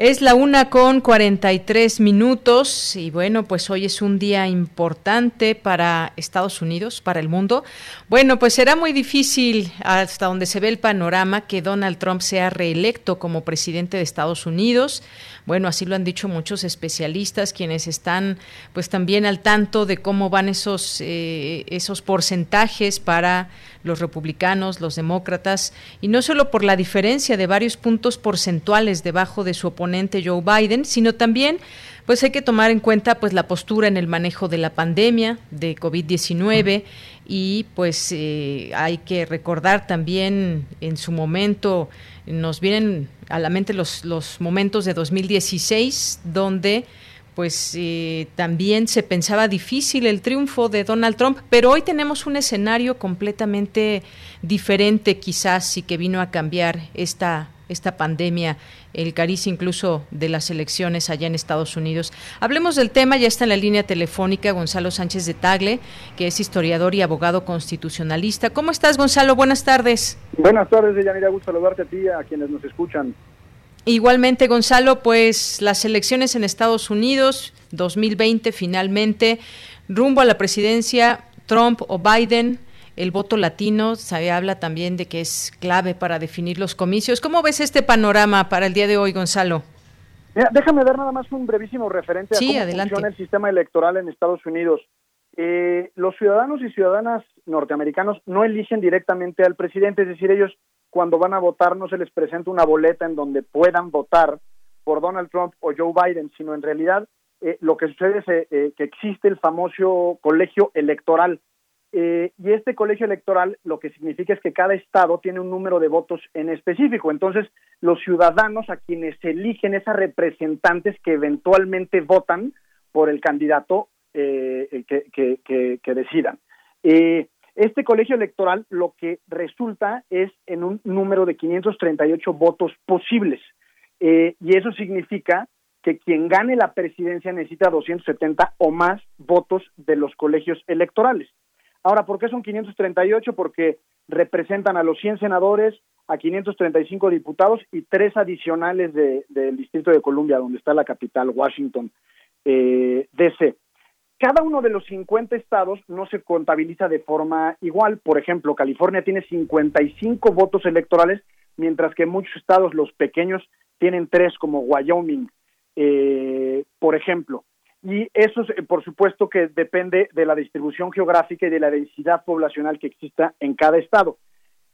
Es la una con 43 minutos y bueno, pues hoy es un día importante para Estados Unidos, para el mundo. Bueno, pues será muy difícil hasta donde se ve el panorama que Donald Trump sea reelecto como presidente de Estados Unidos. Bueno, así lo han dicho muchos especialistas, quienes están pues también al tanto de cómo van esos, eh, esos porcentajes para los republicanos, los demócratas, y no solo por la diferencia de varios puntos porcentuales debajo de su oponente Joe Biden, sino también pues hay que tomar en cuenta pues la postura en el manejo de la pandemia de COVID-19 y pues eh, hay que recordar también en su momento nos vienen a la mente los, los momentos de 2016 donde pues eh, también se pensaba difícil el triunfo de Donald Trump, pero hoy tenemos un escenario completamente diferente quizás y que vino a cambiar esta esta pandemia, el cariz incluso de las elecciones allá en Estados Unidos. Hablemos del tema, ya está en la línea telefónica Gonzalo Sánchez de Tagle, que es historiador y abogado constitucionalista. ¿Cómo estás, Gonzalo? Buenas tardes. Buenas tardes, Deyanira, gusto saludarte a ti, a quienes nos escuchan. Igualmente, Gonzalo, pues las elecciones en Estados Unidos, 2020 finalmente, rumbo a la presidencia, Trump o Biden, el voto latino, se habla también de que es clave para definir los comicios. ¿Cómo ves este panorama para el día de hoy, Gonzalo? déjame dar nada más un brevísimo referente a cómo funciona el sistema electoral en Estados Unidos. Eh, los ciudadanos y ciudadanas norteamericanos no eligen directamente al presidente, es decir, ellos cuando van a votar no se les presenta una boleta en donde puedan votar por Donald Trump o Joe Biden, sino en realidad eh, lo que sucede es eh, que existe el famoso colegio electoral. Eh, y este colegio electoral lo que significa es que cada estado tiene un número de votos en específico. Entonces, los ciudadanos a quienes eligen esas representantes que eventualmente votan por el candidato que, que, que, decidan. Este colegio electoral lo que resulta es en un número de 538 votos posibles. Eh, y eso significa que quien gane la presidencia necesita 270 o más votos de los colegios electorales. Ahora, ¿por qué son 538? Porque representan a los 100 senadores, a 535 diputados y tres adicionales del Distrito de Columbia, donde está la capital, Washington, eh, D.C cada uno de los 50 estados no se contabiliza de forma igual. Por ejemplo, California tiene 55 votos electorales, mientras que muchos estados, los pequeños, tienen tres, como Wyoming, eh, por ejemplo. Y eso, eh, por supuesto, que depende de la distribución geográfica y de la densidad poblacional que exista en cada estado.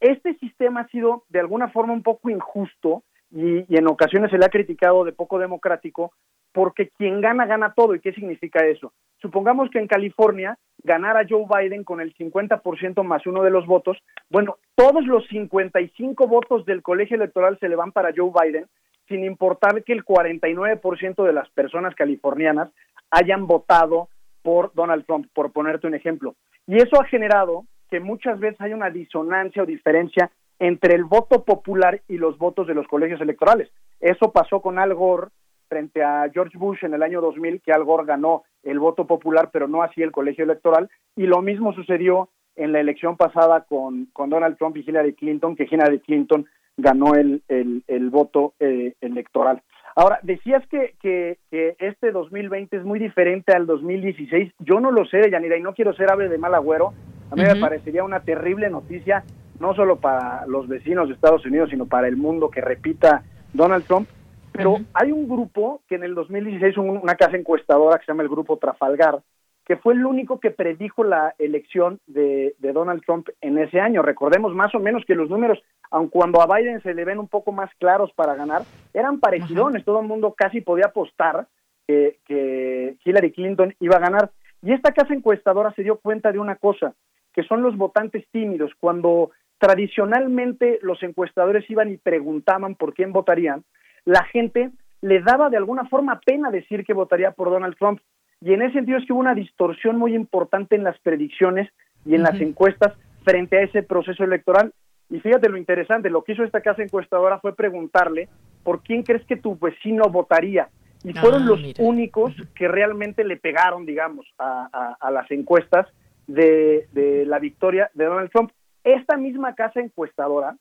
Este sistema ha sido, de alguna forma, un poco injusto y en ocasiones se le ha criticado de poco democrático porque quien gana, gana todo. ¿Y qué significa eso? Supongamos que en California ganara Joe Biden con el 50% más uno de los votos. Bueno, todos los 55 votos del colegio electoral se le van para Joe Biden, sin importar que el 49% de las personas californianas hayan votado por Donald Trump, por ponerte un ejemplo. Y eso ha generado que muchas veces hay una disonancia o diferencia entre el voto popular y los votos de los colegios electorales. Eso pasó con Al Gore frente a George Bush en el año 2000, que Al Gore ganó el voto popular, pero no así el colegio electoral, y lo mismo sucedió en la elección pasada con, con Donald Trump y Hillary Clinton, que Hillary Clinton ganó el, el, voto eh, electoral. Ahora, decías que, que, que, este 2020 es muy diferente al 2016. Yo no lo sé, Yanira, y no quiero ser ave de mal agüero. A mí me parecería una terrible noticia, no solo para los vecinos de Estados Unidos, sino para el mundo que repita Donald Trump. Pero hay un grupo que en el 2016, una casa encuestadora que se llama el Grupo Trafalgar, que fue el único que predijo la elección de, Donald Trump en ese año. Recordemos más o menos que los números, aun cuando a Biden se le ven un poco más claros para ganar, eran parecidones. Todo el mundo casi podía apostar que, que Hillary Clinton iba a ganar. Y esta casa encuestadora se dio cuenta de una cosa, que son los votantes tímidos. Cuando tradicionalmente los encuestadores iban y preguntaban por quién votarían, la gente le daba de alguna forma pena decir que votaría por Donald Trump. Y en ese sentido es que hubo una distorsión muy importante en las predicciones y en las encuestas frente a ese proceso electoral. Y fíjate lo interesante, lo que hizo esta casa encuestadora fue preguntarle por quién crees que tu vecino votaría. Y fueron ah, los únicos que realmente le pegaron, digamos, a, las encuestas de, la victoria de Donald Trump. Esta misma casa encuestadora,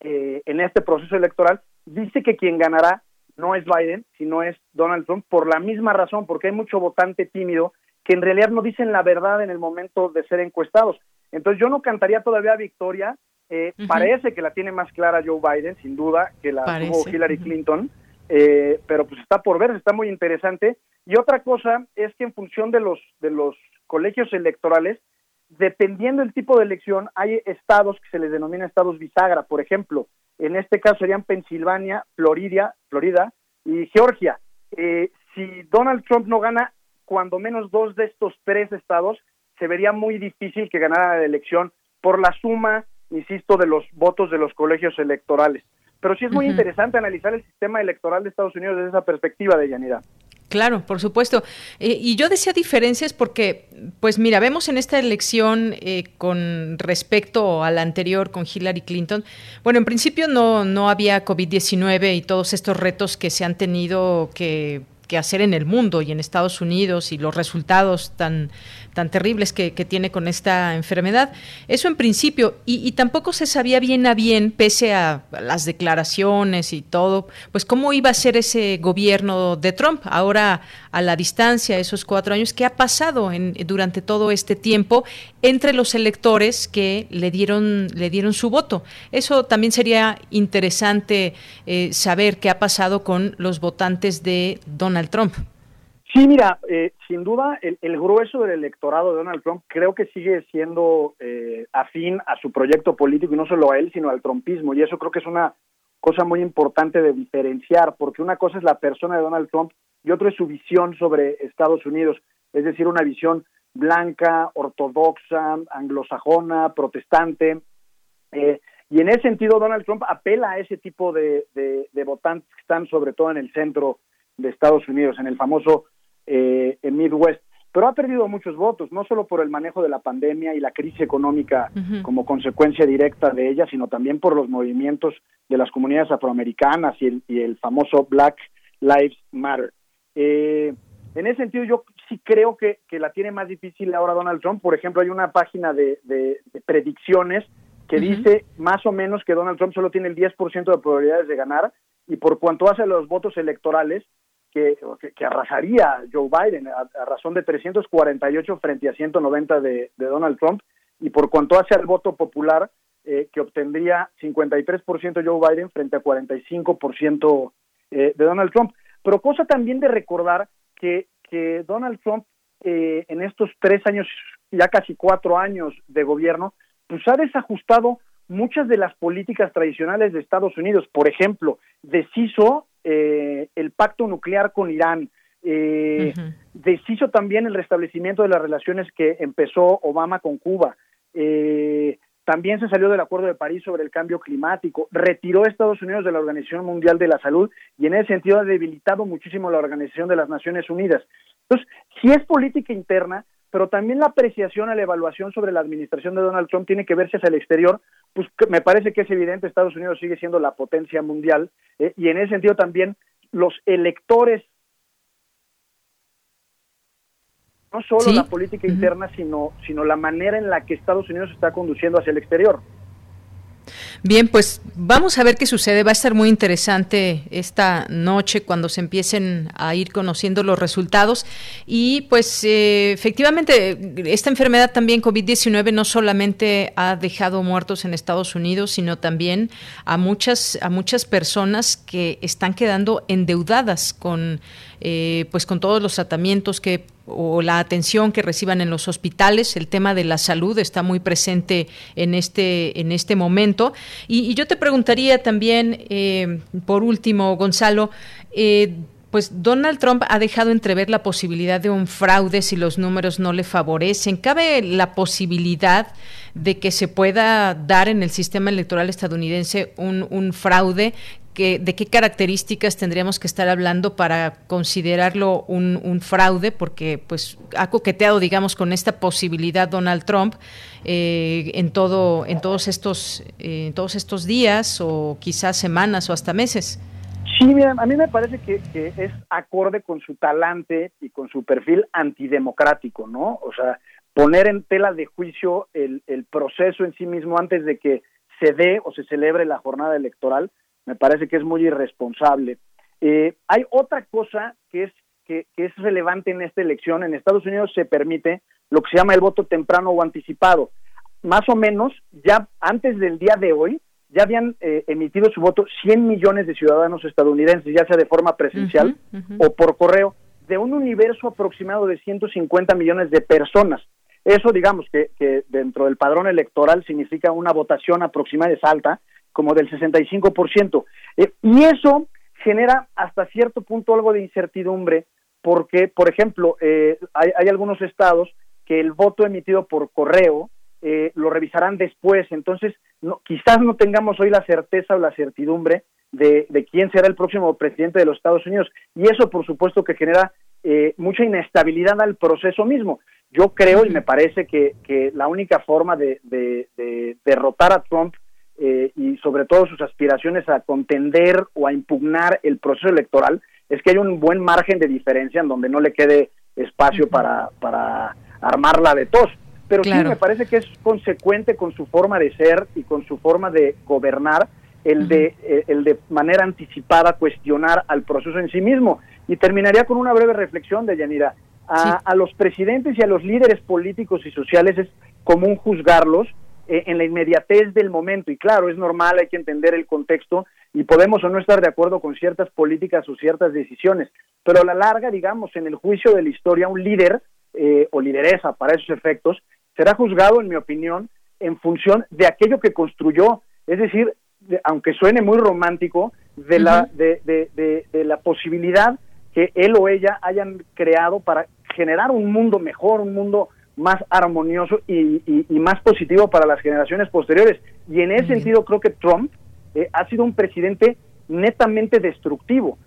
eh, en este proceso electoral, dice que quien ganará no es Biden, sino es Donald Trump, por la misma razón, porque hay mucho votante tímido que en realidad no dicen la verdad en el momento de ser encuestados. Entonces yo no cantaría todavía victoria, eh, parece que la tiene más clara Joe Biden, sin duda, que la tuvo Hillary Clinton, eh, pero pues está por ver, está muy interesante. Y otra cosa es que en función de los, de los colegios electorales, dependiendo del tipo de elección, hay estados que se les denomina estados bisagra, por ejemplo, en este caso serían Pensilvania, Florida, Florida y Georgia. Eh, si Donald Trump no gana cuando menos dos de estos tres estados, se vería muy difícil que ganara la elección por la suma, insisto, de los votos de los colegios electorales. Pero sí es muy interesante analizar el sistema electoral de Estados Unidos desde esa perspectiva de Yanira. Claro, por supuesto. Eh, y yo decía diferencias porque, pues mira, vemos en esta elección eh, con respecto a la anterior con Hillary Clinton, bueno, en principio no, no había COVID-19 y todos estos retos que se han tenido que que hacer en el mundo y en Estados Unidos y los resultados tan tan terribles que, tiene con esta enfermedad. Eso en principio, y, tampoco se sabía bien a bien, pese a las declaraciones y todo, pues cómo iba a ser ese gobierno de Trump. Ahora, a la distancia, esos cuatro años, ¿qué ha pasado en, durante todo este tiempo entre los electores que le dieron, le dieron su voto? Eso también sería interesante eh, saber qué ha pasado con los votantes de Donald Trump. Sí, mira, eh, sin duda el, grueso del electorado de Donald Trump creo que sigue siendo eh, afín a su proyecto político y no solo a él, sino al trumpismo. Y eso creo que es una cosa muy importante de diferenciar, porque una cosa es la persona de Donald Trump y otra es su visión sobre Estados Unidos, es decir, una visión blanca, ortodoxa, anglosajona, protestante. Eh, y en ese sentido, Donald Trump apela a ese tipo de, de votantes que están sobre todo en el centro de Estados Unidos, en el famoso eh, Midwest, pero ha perdido muchos votos, no solo por el manejo de la pandemia y la crisis económica como consecuencia directa de ella, sino también por los movimientos de las comunidades afroamericanas y el, famoso Black Lives Matter. Eh, en ese sentido, yo sí creo que, la tiene más difícil ahora Donald Trump. Por ejemplo, hay una página de, predicciones que dice más o menos que Donald Trump solo tiene el 10% de probabilidades de ganar y por cuanto hace los votos electorales, que, arrasaría Joe Biden a, razón de 348 frente a 190 de, de, Donald Trump y por cuanto hace al voto popular eh, que obtendría 53% Joe Biden frente a 45% eh, de Donald Trump. Pero cosa también de recordar que, que Donald Trump eh, en estos tres años, ya casi cuatro años de gobierno, pues ha desajustado muchas de las políticas tradicionales de Estados Unidos. Por ejemplo, deshizo eh, el pacto nuclear con Irán, eh, deshizo también el restablecimiento de las relaciones que empezó Obama con Cuba. Eh, también se salió del Acuerdo de París sobre el cambio climático, retiró a Estados Unidos de la Organización Mundial de la Salud y en ese sentido ha debilitado muchísimo la Organización de las Naciones Unidas. Entonces, si es política interna, pero también la apreciación a la evaluación sobre la administración de Donald Trump tiene que verse hacia el exterior, pues me parece que es evidente, Estados Unidos sigue siendo la potencia mundial eh, y en ese sentido también los electores, no solo la política interna, sino, sino la manera en la que Estados Unidos está conduciendo hacia el exterior. Bien, pues vamos a ver qué sucede. Va a estar muy interesante esta noche cuando se empiecen a ir conociendo los resultados. Y pues eh, efectivamente, esta enfermedad también COVID-19 no solamente ha dejado muertos en Estados Unidos, sino también a muchas, a muchas personas que están quedando endeudadas con, eh, pues con todos los tratamientos que o la atención que reciban en los hospitales. El tema de la salud está muy presente en este, en este momento. Y, yo te preguntaría también, eh, por último, Gonzalo, eh, pues Donald Trump ha dejado entrever la posibilidad de un fraude si los números no le favorecen. ¿Cabe la posibilidad de que se pueda dar en el sistema electoral estadounidense un, un fraude de qué características tendríamos que estar hablando para considerarlo un, fraude, porque pues ha coqueteado, digamos, con esta posibilidad Donald Trump eh, en todo, en todos estos, en todos estos días o quizás semanas o hasta meses. Sí, a mí me parece que, es acorde con su talante y con su perfil antidemocrático, ¿no? O sea, poner en tela de juicio el, el proceso en sí mismo antes de que se dé o se celebre la jornada electoral, me parece que es muy irresponsable. Eh, hay otra cosa que es, que, es relevante en esta elección. En Estados Unidos se permite lo que se llama el voto temprano o anticipado. Más o menos, ya antes del día de hoy, ya habían eh, emitido su voto 100 millones de ciudadanos estadounidenses, ya sea de forma presencial o por correo, de un universo aproximado de 150 millones de personas. Eso, digamos, que, que dentro del padrón electoral significa una votación aproximada, es alta, como del 65%. Eh, y eso genera hasta cierto punto algo de incertidumbre, porque, por ejemplo, eh, hay, hay, algunos estados que el voto emitido por correo eh, lo revisarán después, entonces no, quizás no tengamos hoy la certeza o la certidumbre de, de, quién será el próximo presidente de los Estados Unidos. Y eso, por supuesto, que genera eh, mucha inestabilidad al proceso mismo. Yo creo y me parece que, que la única forma de, de, de derrotar a Trump eh, y sobre todo sus aspiraciones a contender o a impugnar el proceso electoral es que hay un buen margen de diferencia en donde no le quede espacio para, para armarla de tos. Pero sí me parece que es consecuente con su forma de ser y con su forma de gobernar el de eh, el de manera anticipada cuestionar al proceso en sí mismo. Y terminaría con una breve reflexión de Yanira a, a los presidentes y a los líderes políticos y sociales es común juzgarlos eh, en la inmediatez del momento. Y claro, es normal, hay que entender el contexto y podemos o no estar de acuerdo con ciertas políticas o ciertas decisiones, pero a la larga, digamos, en el juicio de la historia, un líder eh, o lideresa para esos efectos será juzgado, en mi opinión, en función de aquello que construyó, es decir, aunque suene muy romántico, de, la, de, de, de la posibilidad que él o ella hayan creado para generar un mundo mejor, un mundo más armonioso y, más positivo para las generaciones posteriores. Y en ese sentido creo que Trump eh, ha sido un presidente netamente destructivo.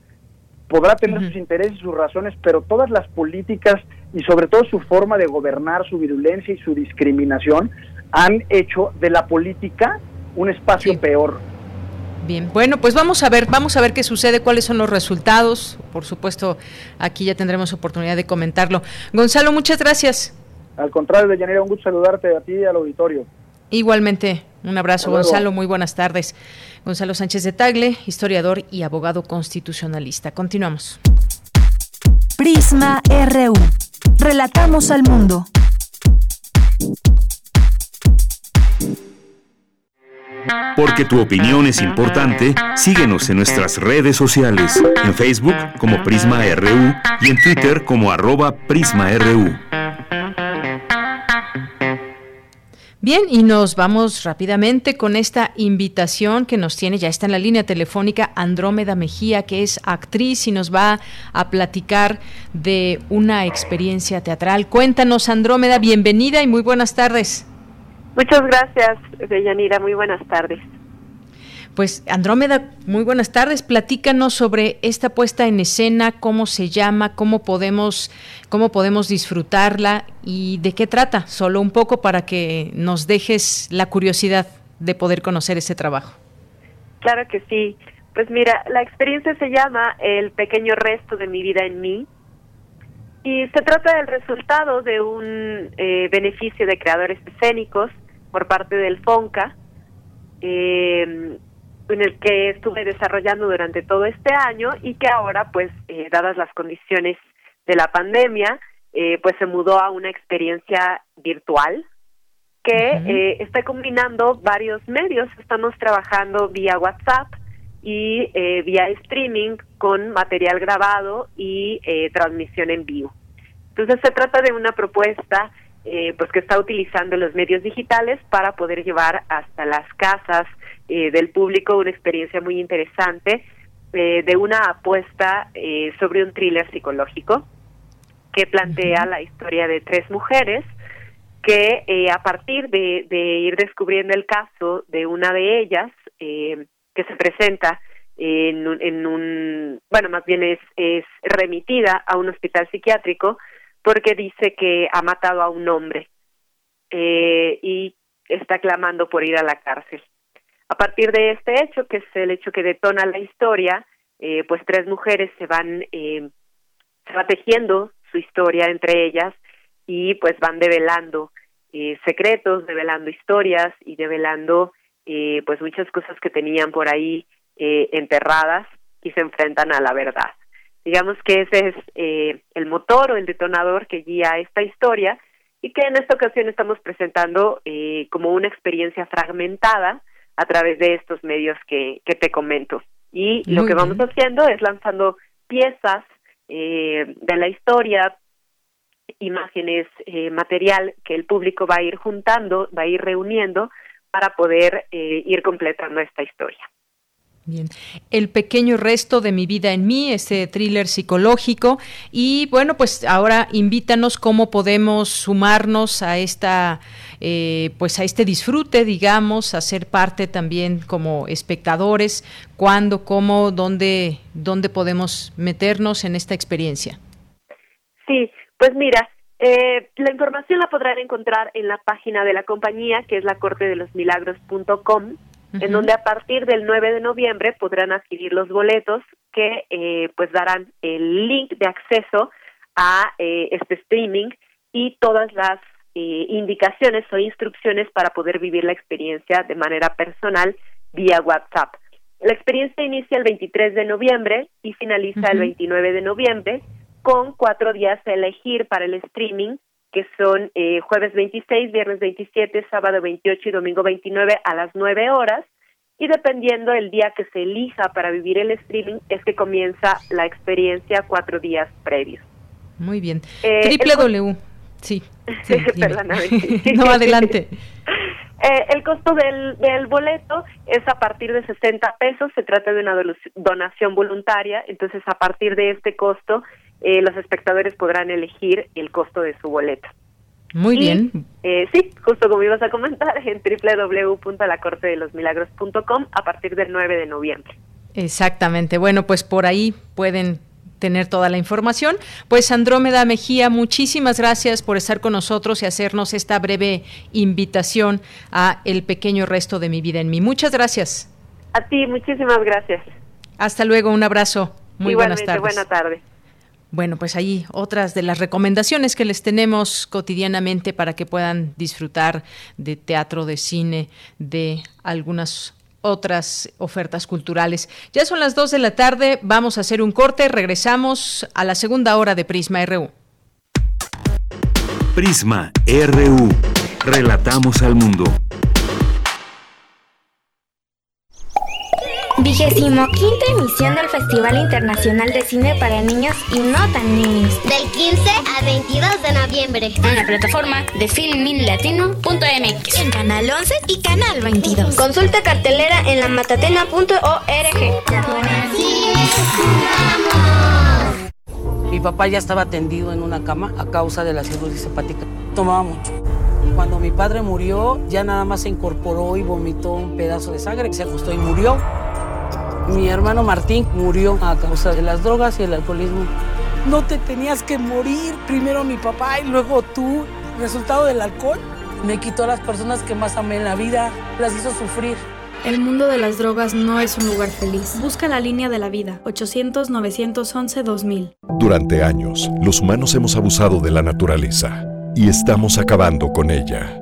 Podrá tener sus intereses y sus razones, pero todas las políticas y sobre todo su forma de gobernar, su virulencia y su discriminación han hecho de la política un espacio peor. Bien, bueno, pues vamos a ver, vamos a ver qué sucede, cuáles son los resultados. Por supuesto, aquí ya tendremos oportunidad de comentarlo. Gonzalo, muchas gracias. Al contrario, de Deyanira, un gusto saludarte a ti y al auditorio. Igualmente, un abrazo, Gonzalo. Muy buenas tardes. Gonzalo Sánchez de Tagle, historiador y abogado constitucionalista. Continuamos. Prisma RU. Relatamos al mundo. Porque tu opinión es importante, síguenos en nuestras redes sociales, en Facebook como Prisma RU y en Twitter como arroba PrismaRU. Bien, y nos vamos rápidamente con esta invitación que nos tiene, ya está en la línea telefónica Andrómeda Mejía, que es actriz y nos va a platicar de una experiencia teatral. Cuéntanos, Andrómeda, bienvenida y muy buenas tardes. Muchas gracias, Deyanira, muy buenas tardes. Pues Andrómeda, muy buenas tardes. Platícanos sobre esta puesta en escena, cómo se llama, cómo podemos, cómo podemos disfrutarla y de qué trata. Solo un poco para que nos dejes la curiosidad de poder conocer ese trabajo. Claro que sí. Pues mira, la experiencia se llama El pequeño resto de mi vida en mí y se trata del resultado de un eh, beneficio de creadores escénicos por parte del FONCA. Eh, en el que estuve desarrollando durante todo este año y que ahora, pues, eh, dadas las condiciones de la pandemia, eh, pues se mudó a una experiencia virtual que eh, está combinando varios medios. Estamos trabajando vía WhatsApp y vía streaming con material grabado y transmisión en vivo. Entonces se trata de una propuesta pues que está utilizando los medios digitales para poder llevar hasta las casas eh, del público una experiencia muy interesante eh, de una apuesta eh, sobre un thriller psicológico que plantea la historia de tres mujeres que a partir de, ir descubriendo el caso de una de ellas que se presenta en un, en un, bueno, más bien es, es remitida a un hospital psiquiátrico porque dice que ha matado a un hombre y está clamando por ir a la cárcel. A partir de este hecho, que es el hecho que detona la historia, eh, pues tres mujeres se van, eh, se va tejiendo su historia entre ellas y pues van develando eh, secretos, develando historias y develando eh, pues muchas cosas que tenían por ahí eh, enterradas y se enfrentan a la verdad. Digamos que ese es eh, el motor o el detonador que guía esta historia y que en esta ocasión estamos presentando eh, como una experiencia fragmentada a través de estos medios que, que te comento. Y lo que vamos haciendo es lanzando piezas eh, de la historia, imágenes, eh, material que el público va a ir juntando, va a ir reuniendo para poder eh, ir completando esta historia. Bien, El pequeño resto de mi vida en mí, este thriller psicológico. Y bueno, pues ahora invítanos cómo podemos sumarnos a esta, eh, pues a este disfrute, digamos, a ser parte también como espectadores, cuándo, cómo, dónde, dónde podemos meternos en esta experiencia. Sí, pues mira, eh, la información la podrán encontrar en la página de la compañía, que es la corte de los milagros.com en donde a partir del 9 de noviembre podrán adquirir los boletos que eh, pues darán el link de acceso a eh, este streaming y todas las eh, indicaciones o instrucciones para poder vivir la experiencia de manera personal vía WhatsApp. La experiencia inicia el 23 de noviembre y finaliza el 29 de noviembre con cuatro días a elegir para el streaming que son eh, jueves 26, viernes 27, sábado 28 y domingo 29 a las 9 horas. Y dependiendo del día que se elija para vivir el streaming, es que comienza la experiencia cuatro días previos. Muy bien. Eh, Triple W. Sí. sí no, adelante. Eh, el costo del, del boleto es a partir de 60 pesos, se trata de una donación voluntaria, entonces a partir de este costo eh, los espectadores podrán elegir el costo de su boleto. Muy bien. Eh, sí, justo como ibas a comentar, en www.lacortedelosmilagros.com a partir del 9 de noviembre. Exactamente. Bueno, pues por ahí pueden tener toda la información. Pues Andrómeda Mejía, muchísimas gracias por estar con nosotros y hacernos esta breve invitación a El pequeño resto de mi vida en mí. Muchas gracias. A ti, muchísimas gracias. Hasta luego, un abrazo. Muy buenas tardes. Buena tarde. Bueno, pues ahí otras de las recomendaciones que les tenemos cotidianamente para que puedan disfrutar de teatro, de cine, de algunas otras ofertas culturales. Ya son las 2 de la tarde, vamos a hacer un corte, regresamos a la segunda hora de Prisma RU. Prisma RU, relatamos al mundo. Vigésimo quinta emisión del Festival Internacional de Cine para Niños y No Tan Niños. Del 15 al 22 de noviembre. En la plataforma de filminlatino.mx. En Canal 11 y Canal 22. Consulta cartelera en la matatena.org. Mi papá ya estaba tendido en una cama a causa de la cirrosis hepática. Tomaba mucho. Cuando mi padre murió, ya nada más se incorporó y vomitó un pedazo de sangre, se ajustó y murió. Mi hermano Martín murió a causa de las drogas y el alcoholismo. No te tenías que morir, primero mi papá y luego tú. Resultado del alcohol me quitó a las personas que más amé en la vida, las hizo sufrir. El mundo de las drogas no es un lugar feliz. Busca la línea de la vida, 800-911-2000. Durante años, los humanos hemos abusado de la naturaleza y estamos acabando con ella.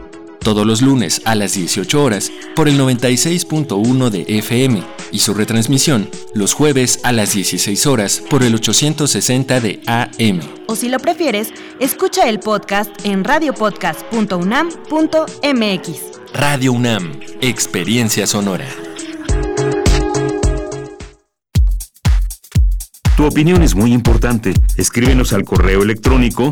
todos los lunes a las 18 horas por el 96.1 de FM y su retransmisión los jueves a las 16 horas por el 860 de AM. O si lo prefieres, escucha el podcast en radiopodcast.unam.mx. Radio UNAM, Experiencia Sonora. Tu opinión es muy importante. Escríbenos al correo electrónico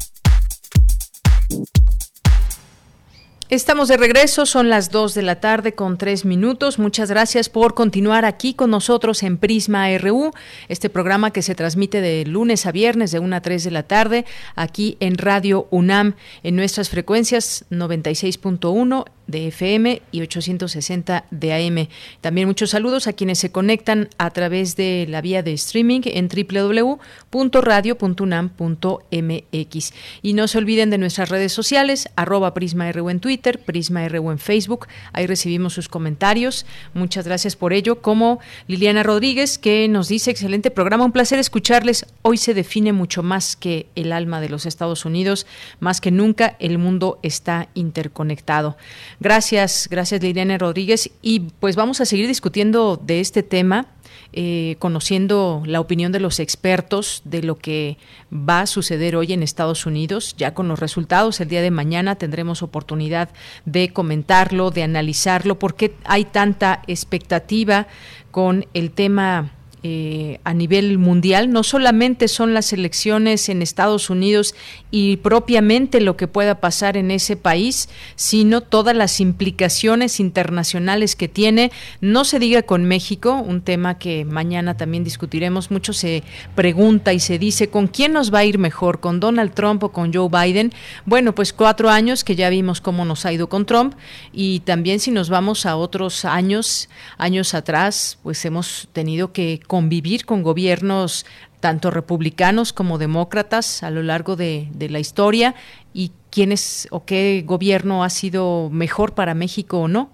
Estamos de regreso, son las 2 de la tarde con 3 minutos. Muchas gracias por continuar aquí con nosotros en Prisma RU, este programa que se transmite de lunes a viernes de 1 a 3 de la tarde aquí en Radio UNAM en nuestras frecuencias 96.1 de FM y 860 de AM. También muchos saludos a quienes se conectan a través de la vía de streaming en www.radio.unam.mx. Y no se olviden de nuestras redes sociales, arroba Prisma RU en Twitter, Prisma RU en Facebook. Ahí recibimos sus comentarios. Muchas gracias por ello. Como Liliana Rodríguez, que nos dice, excelente programa, un placer escucharles. Hoy se define mucho más que el alma de los Estados Unidos. Más que nunca, el mundo está interconectado. Gracias, gracias Liliana Rodríguez. Y pues vamos a seguir discutiendo de este tema. Eh, conociendo la opinión de los expertos de lo que va a suceder hoy en Estados Unidos. Ya con los resultados, el día de mañana tendremos oportunidad de comentarlo, de analizarlo, porque hay tanta expectativa con el tema eh, a nivel mundial. No solamente son las elecciones en Estados Unidos y propiamente lo que pueda pasar en ese país, sino todas las implicaciones internacionales que tiene. No se diga con México, un tema que mañana también discutiremos. Mucho se pregunta y se dice, ¿con quién nos va a ir mejor? ¿Con Donald Trump o con Joe Biden? Bueno, pues cuatro años que ya vimos cómo nos ha ido con Trump y también si nos vamos a otros años, años atrás, pues hemos tenido que convivir con gobiernos tanto republicanos como demócratas a lo largo de, la historia y quién es o qué gobierno ha sido mejor para México o no.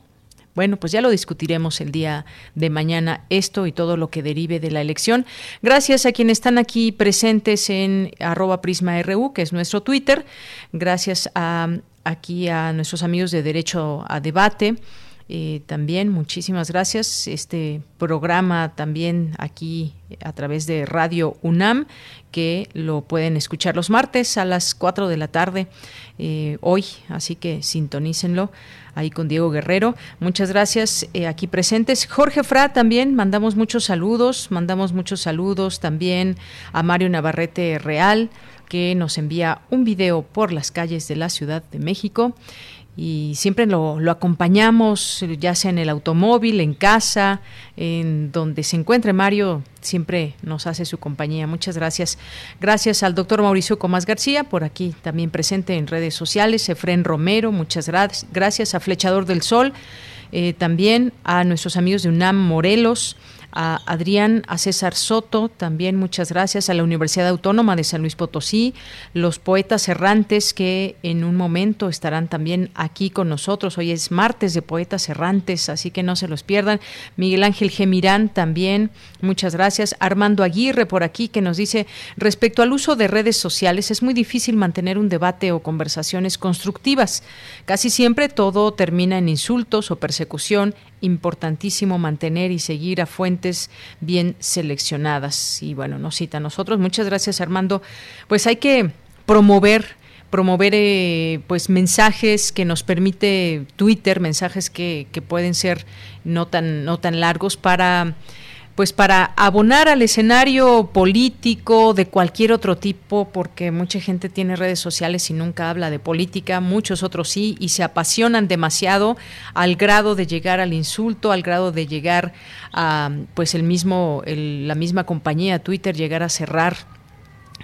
Bueno, pues ya lo discutiremos el día de mañana, esto y todo lo que derive de la elección. Gracias a quienes están aquí presentes en arroba prisma.ru, que es nuestro Twitter. Gracias a, aquí a nuestros amigos de Derecho a Debate eh, también muchísimas gracias. Este programa también aquí a través de Radio UNAM, que lo pueden escuchar los martes a las 4 de la tarde eh, hoy, así que sintonícenlo ahí con Diego Guerrero. Muchas gracias eh, aquí presentes. Jorge Fra también, mandamos muchos saludos, mandamos muchos saludos también a Mario Navarrete Real, que nos envía un video por las calles de la Ciudad de México y siempre lo, lo, acompañamos, ya sea en el automóvil, en casa, en donde se encuentre Mario, siempre nos hace su compañía. Muchas gracias. Gracias al doctor Mauricio Comás García, por aquí también presente en redes sociales, Efren Romero, muchas gracias a Flechador del Sol, eh, también a nuestros amigos de UNAM Morelos, a Adrián, a César Soto, también muchas gracias, a la Universidad Autónoma de San Luis Potosí, los poetas errantes que en un momento estarán también aquí con nosotros. Hoy es martes de poetas errantes, así que no se los pierdan. Miguel Ángel Gemirán también, muchas gracias. Armando Aguirre por aquí que nos dice, respecto al uso de redes sociales, es muy difícil mantener un debate o conversaciones constructivas. Casi siempre todo termina en insultos o persecución importantísimo mantener y seguir a fuentes bien seleccionadas. Y bueno, nos cita a nosotros. Muchas gracias, Armando. Pues hay que promover promover eh, pues mensajes que nos permite Twitter, mensajes que, que pueden ser no tan, no tan largos para pues para abonar al escenario político de cualquier otro tipo, porque mucha gente tiene redes sociales y nunca habla de política, muchos otros sí, y se apasionan demasiado al grado de llegar al insulto, al grado de llegar a, pues el mismo, la misma compañía Twitter llegar a cerrar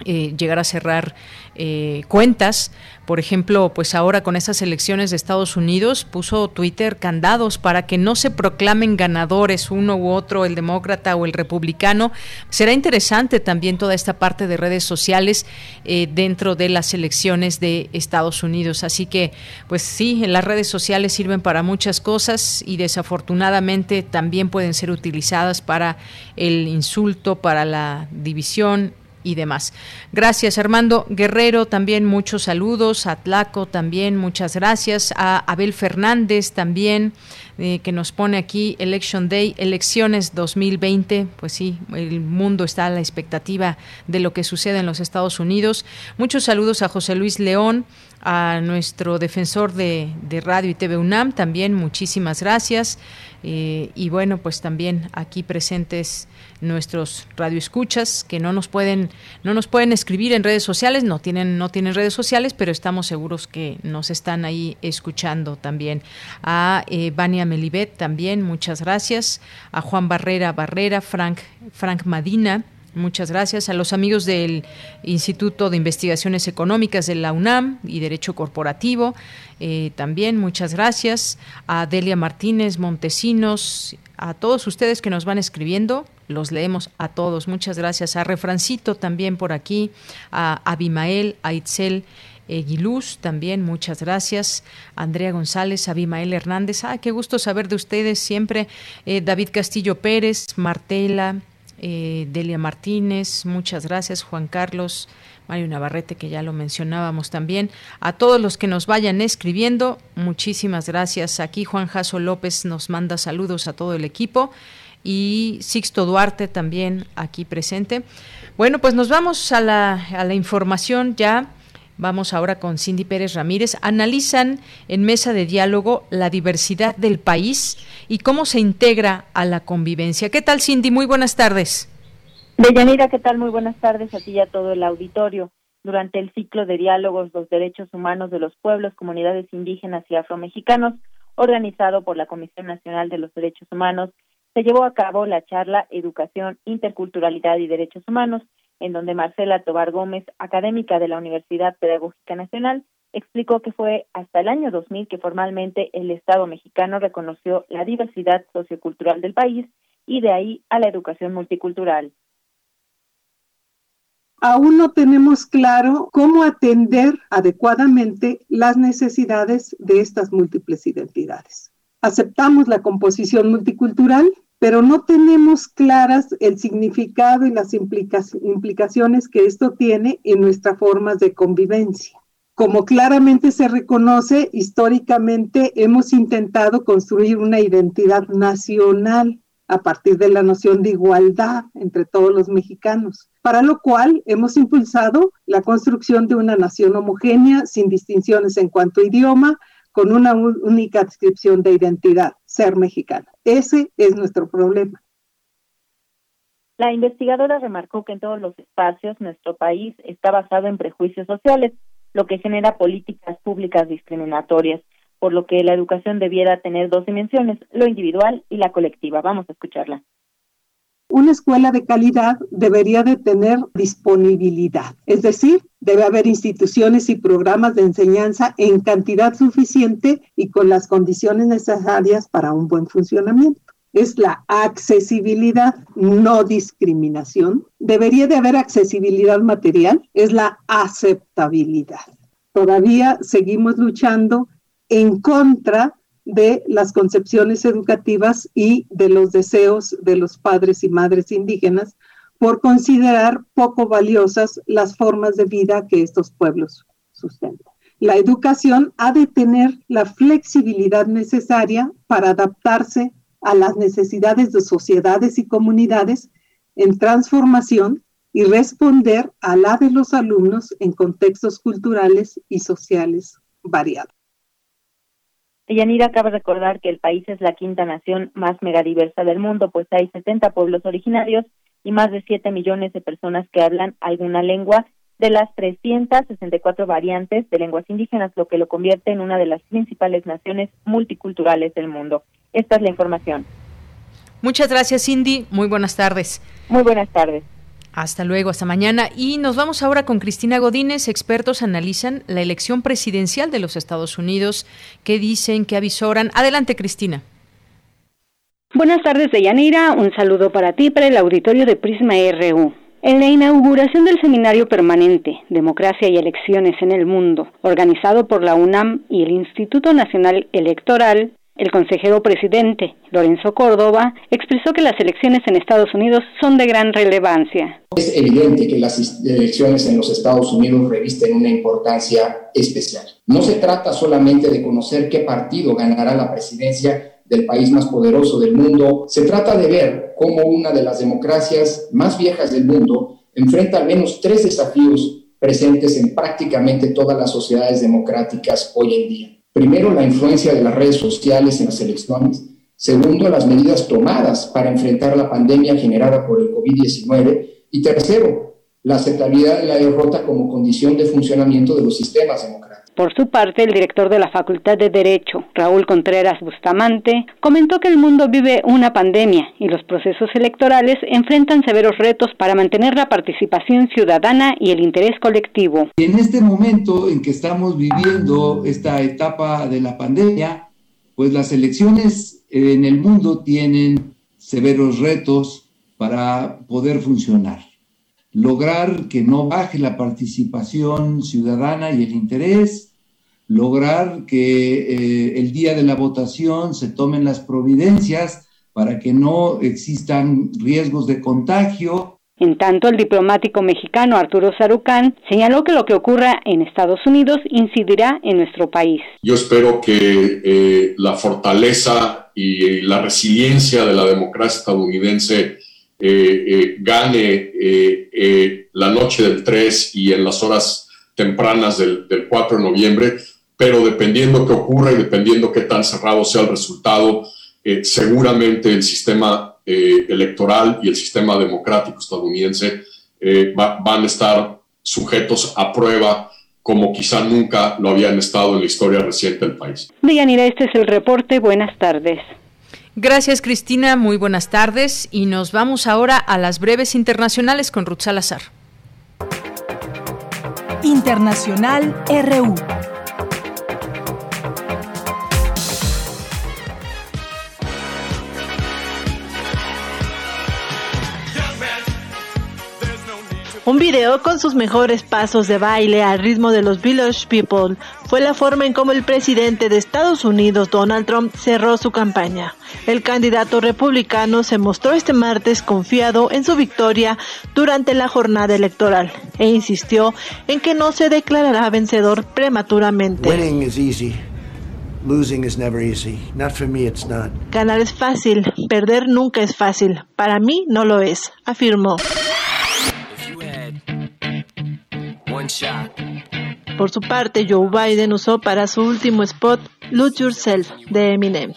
eh, llegar a cerrar eh, cuentas. Por ejemplo, pues ahora con estas elecciones de Estados Unidos puso Twitter candados para que no se proclamen ganadores uno u otro, el demócrata o el republicano. Será interesante también toda esta parte de redes sociales eh, dentro de las elecciones de Estados Unidos. Así que, pues sí, las redes sociales sirven para muchas cosas y desafortunadamente también pueden ser utilizadas para el insulto, para la división y demás. Gracias, Armando Guerrero, también muchos saludos, a Tlaco también, muchas gracias, a Abel Fernández también, eh, que nos pone aquí Election Day, elecciones 2020, pues sí, el mundo está a la expectativa de lo que sucede en los Estados Unidos. Muchos saludos a José Luis León, a nuestro defensor de, de Radio y TV UNAM, también muchísimas gracias. Eh, y bueno, pues también aquí presentes nuestros radioescuchas que no nos pueden no nos pueden escribir en redes sociales, no tienen no tienen redes sociales, pero estamos seguros que nos están ahí escuchando también. A eh, Vania Melibet también, muchas gracias. A Juan Barrera Barrera, Frank Frank Madina, Muchas gracias a los amigos del Instituto de Investigaciones Económicas de la UNAM y Derecho Corporativo. Eh, también muchas gracias a Delia Martínez Montesinos, a todos ustedes que nos van escribiendo. Los leemos a todos. Muchas gracias a Refrancito también por aquí, a Abimael, a Itzel. También muchas gracias. Andrea González, Abimael Hernández, ah, qué gusto saber de ustedes siempre. Eh, David Castillo Pérez, Martela, eh, Delia Martínez, muchas gracias, Juan Carlos, Mario Navarrete, que ya lo mencionábamos también. A todos los que nos vayan escribiendo, muchísimas gracias. Aquí Juan Jaso López nos manda saludos a todo el equipo y Sixto Duarte también aquí presente. Bueno, pues nos vamos a la, a la información ya. Vamos ahora con Cindy Pérez Ramírez. Analizan en mesa de diálogo la diversidad del país y cómo se integra a la convivencia. ¿Qué tal, Cindy? Muy buenas tardes. Deyanira, ¿qué tal? Muy buenas tardes a ti y a todo el auditorio. Durante el ciclo de diálogos Los Derechos Humanos de los Pueblos, Comunidades Indígenas y Afromexicanos, organizado por la Comisión Nacional de los Derechos Humanos, se llevó a cabo la charla Educación, Interculturalidad y Derechos Humanos, en donde Marcela Tobar Gómez, académica de la Universidad Pedagógica Nacional, explicó que fue hasta el año 2000 que formalmente el Estado mexicano reconoció la diversidad sociocultural del país y de ahí a la educación multicultural. Aún no tenemos claro cómo atender adecuadamente las necesidades de estas múltiples identidades. Aceptamos la composición multicultural, pero no tenemos claras el significado y las implicaciones que esto tiene en nuestras formas de convivencia. Como claramente se reconoce, históricamente hemos intentado construir una identidad nacional a partir de la noción de igualdad entre todos los mexicanos, para lo cual hemos impulsado la construcción de una nación homogénea, sin distinciones en cuanto a idioma, con una única descripción de identidad, ser mexicana. Ese es nuestro problema. La investigadora remarcó que en todos los espacios nuestro país está basado en prejuicios sociales, lo que genera políticas públicas discriminatorias, por lo que la educación debiera tener dos dimensiones, lo individual y la colectiva. Vamos a escucharla una escuela de calidad debería de tener disponibilidad, es decir, debe haber instituciones y programas de enseñanza en cantidad suficiente y con las condiciones necesarias para un buen funcionamiento. Es la accesibilidad, no discriminación. Debería de haber accesibilidad material, es la aceptabilidad. Todavía seguimos luchando en contra de las concepciones educativas y de los deseos de los padres y madres indígenas por considerar poco valiosas las formas de vida que estos pueblos sustentan. La educación ha de tener la flexibilidad necesaria para adaptarse a las necesidades de sociedades y comunidades en transformación y responder a la de los alumnos en contextos culturales y sociales variados. Yanira acaba de recordar que el país es la quinta nación más megadiversa del mundo, pues hay 70 pueblos originarios y más de 7 millones de personas que hablan alguna lengua de las 364 variantes de lenguas indígenas, lo que lo convierte en una de las principales naciones multiculturales del mundo. Esta es la información. Muchas gracias, Cindy. Muy buenas tardes. Muy buenas tardes. Hasta luego, hasta mañana. Y nos vamos ahora con Cristina Godínez. Expertos analizan la elección presidencial de los Estados Unidos. ¿Qué dicen? ¿Qué avisoran? Adelante, Cristina. Buenas tardes, Deyanira. Un saludo para ti, para el auditorio de Prisma RU. En la inauguración del seminario permanente Democracia y Elecciones en el Mundo, organizado por la UNAM y el Instituto Nacional Electoral, el consejero presidente, Lorenzo Córdoba, expresó que las elecciones en Estados Unidos son de gran relevancia. Es evidente que las elecciones en los Estados Unidos revisten una importancia especial. No se trata solamente de conocer qué partido ganará la presidencia del país más poderoso del mundo, se trata de ver cómo una de las democracias más viejas del mundo enfrenta al menos tres desafíos presentes en prácticamente todas las sociedades democráticas hoy en día. Primero, la influencia de las redes sociales en las elecciones. Segundo, las medidas tomadas para enfrentar la pandemia generada por el COVID-19. Y tercero, la aceptabilidad de la derrota como condición de funcionamiento de los sistemas democráticos. Por su parte, el director de la Facultad de Derecho, Raúl Contreras Bustamante, comentó que el mundo vive una pandemia y los procesos electorales enfrentan severos retos para mantener la participación ciudadana y el interés colectivo. En este momento en que estamos viviendo esta etapa de la pandemia, pues las elecciones en el mundo tienen severos retos para poder funcionar lograr que no baje la participación ciudadana y el interés, lograr que eh, el día de la votación se tomen las providencias para que no existan riesgos de contagio. En tanto, el diplomático mexicano Arturo Sarucán señaló que lo que ocurra en Estados Unidos incidirá en nuestro país. Yo espero que eh, la fortaleza y la resiliencia de la democracia estadounidense eh, eh, gane eh, la noche del 3 y en las horas tempranas del, 4 de noviembre, pero dependiendo qué ocurra y dependiendo qué tan cerrado sea el resultado, seguramente el sistema electoral y el sistema democrático estadounidense van a estar sujetos a prueba como quizá nunca lo habían estado en la historia reciente del país. Deyanira, este es el reporte. Buenas tardes. Gracias Cristina, muy buenas tardes y nos vamos ahora a las breves internacionales con Ruth Salazar. Internacional RU. Un video con sus mejores pasos de baile al ritmo de los Village People fue la forma en cómo el presidente de Estados Unidos, Donald Trump, cerró su campaña. El candidato republicano se mostró este martes confiado en su victoria durante la jornada electoral e insistió en que no se declarará vencedor prematuramente. Ganar es fácil, perder nunca es fácil. Para mí no lo es, afirmó. Por su parte, Joe Biden usó para su último spot Lose Yourself de Eminem.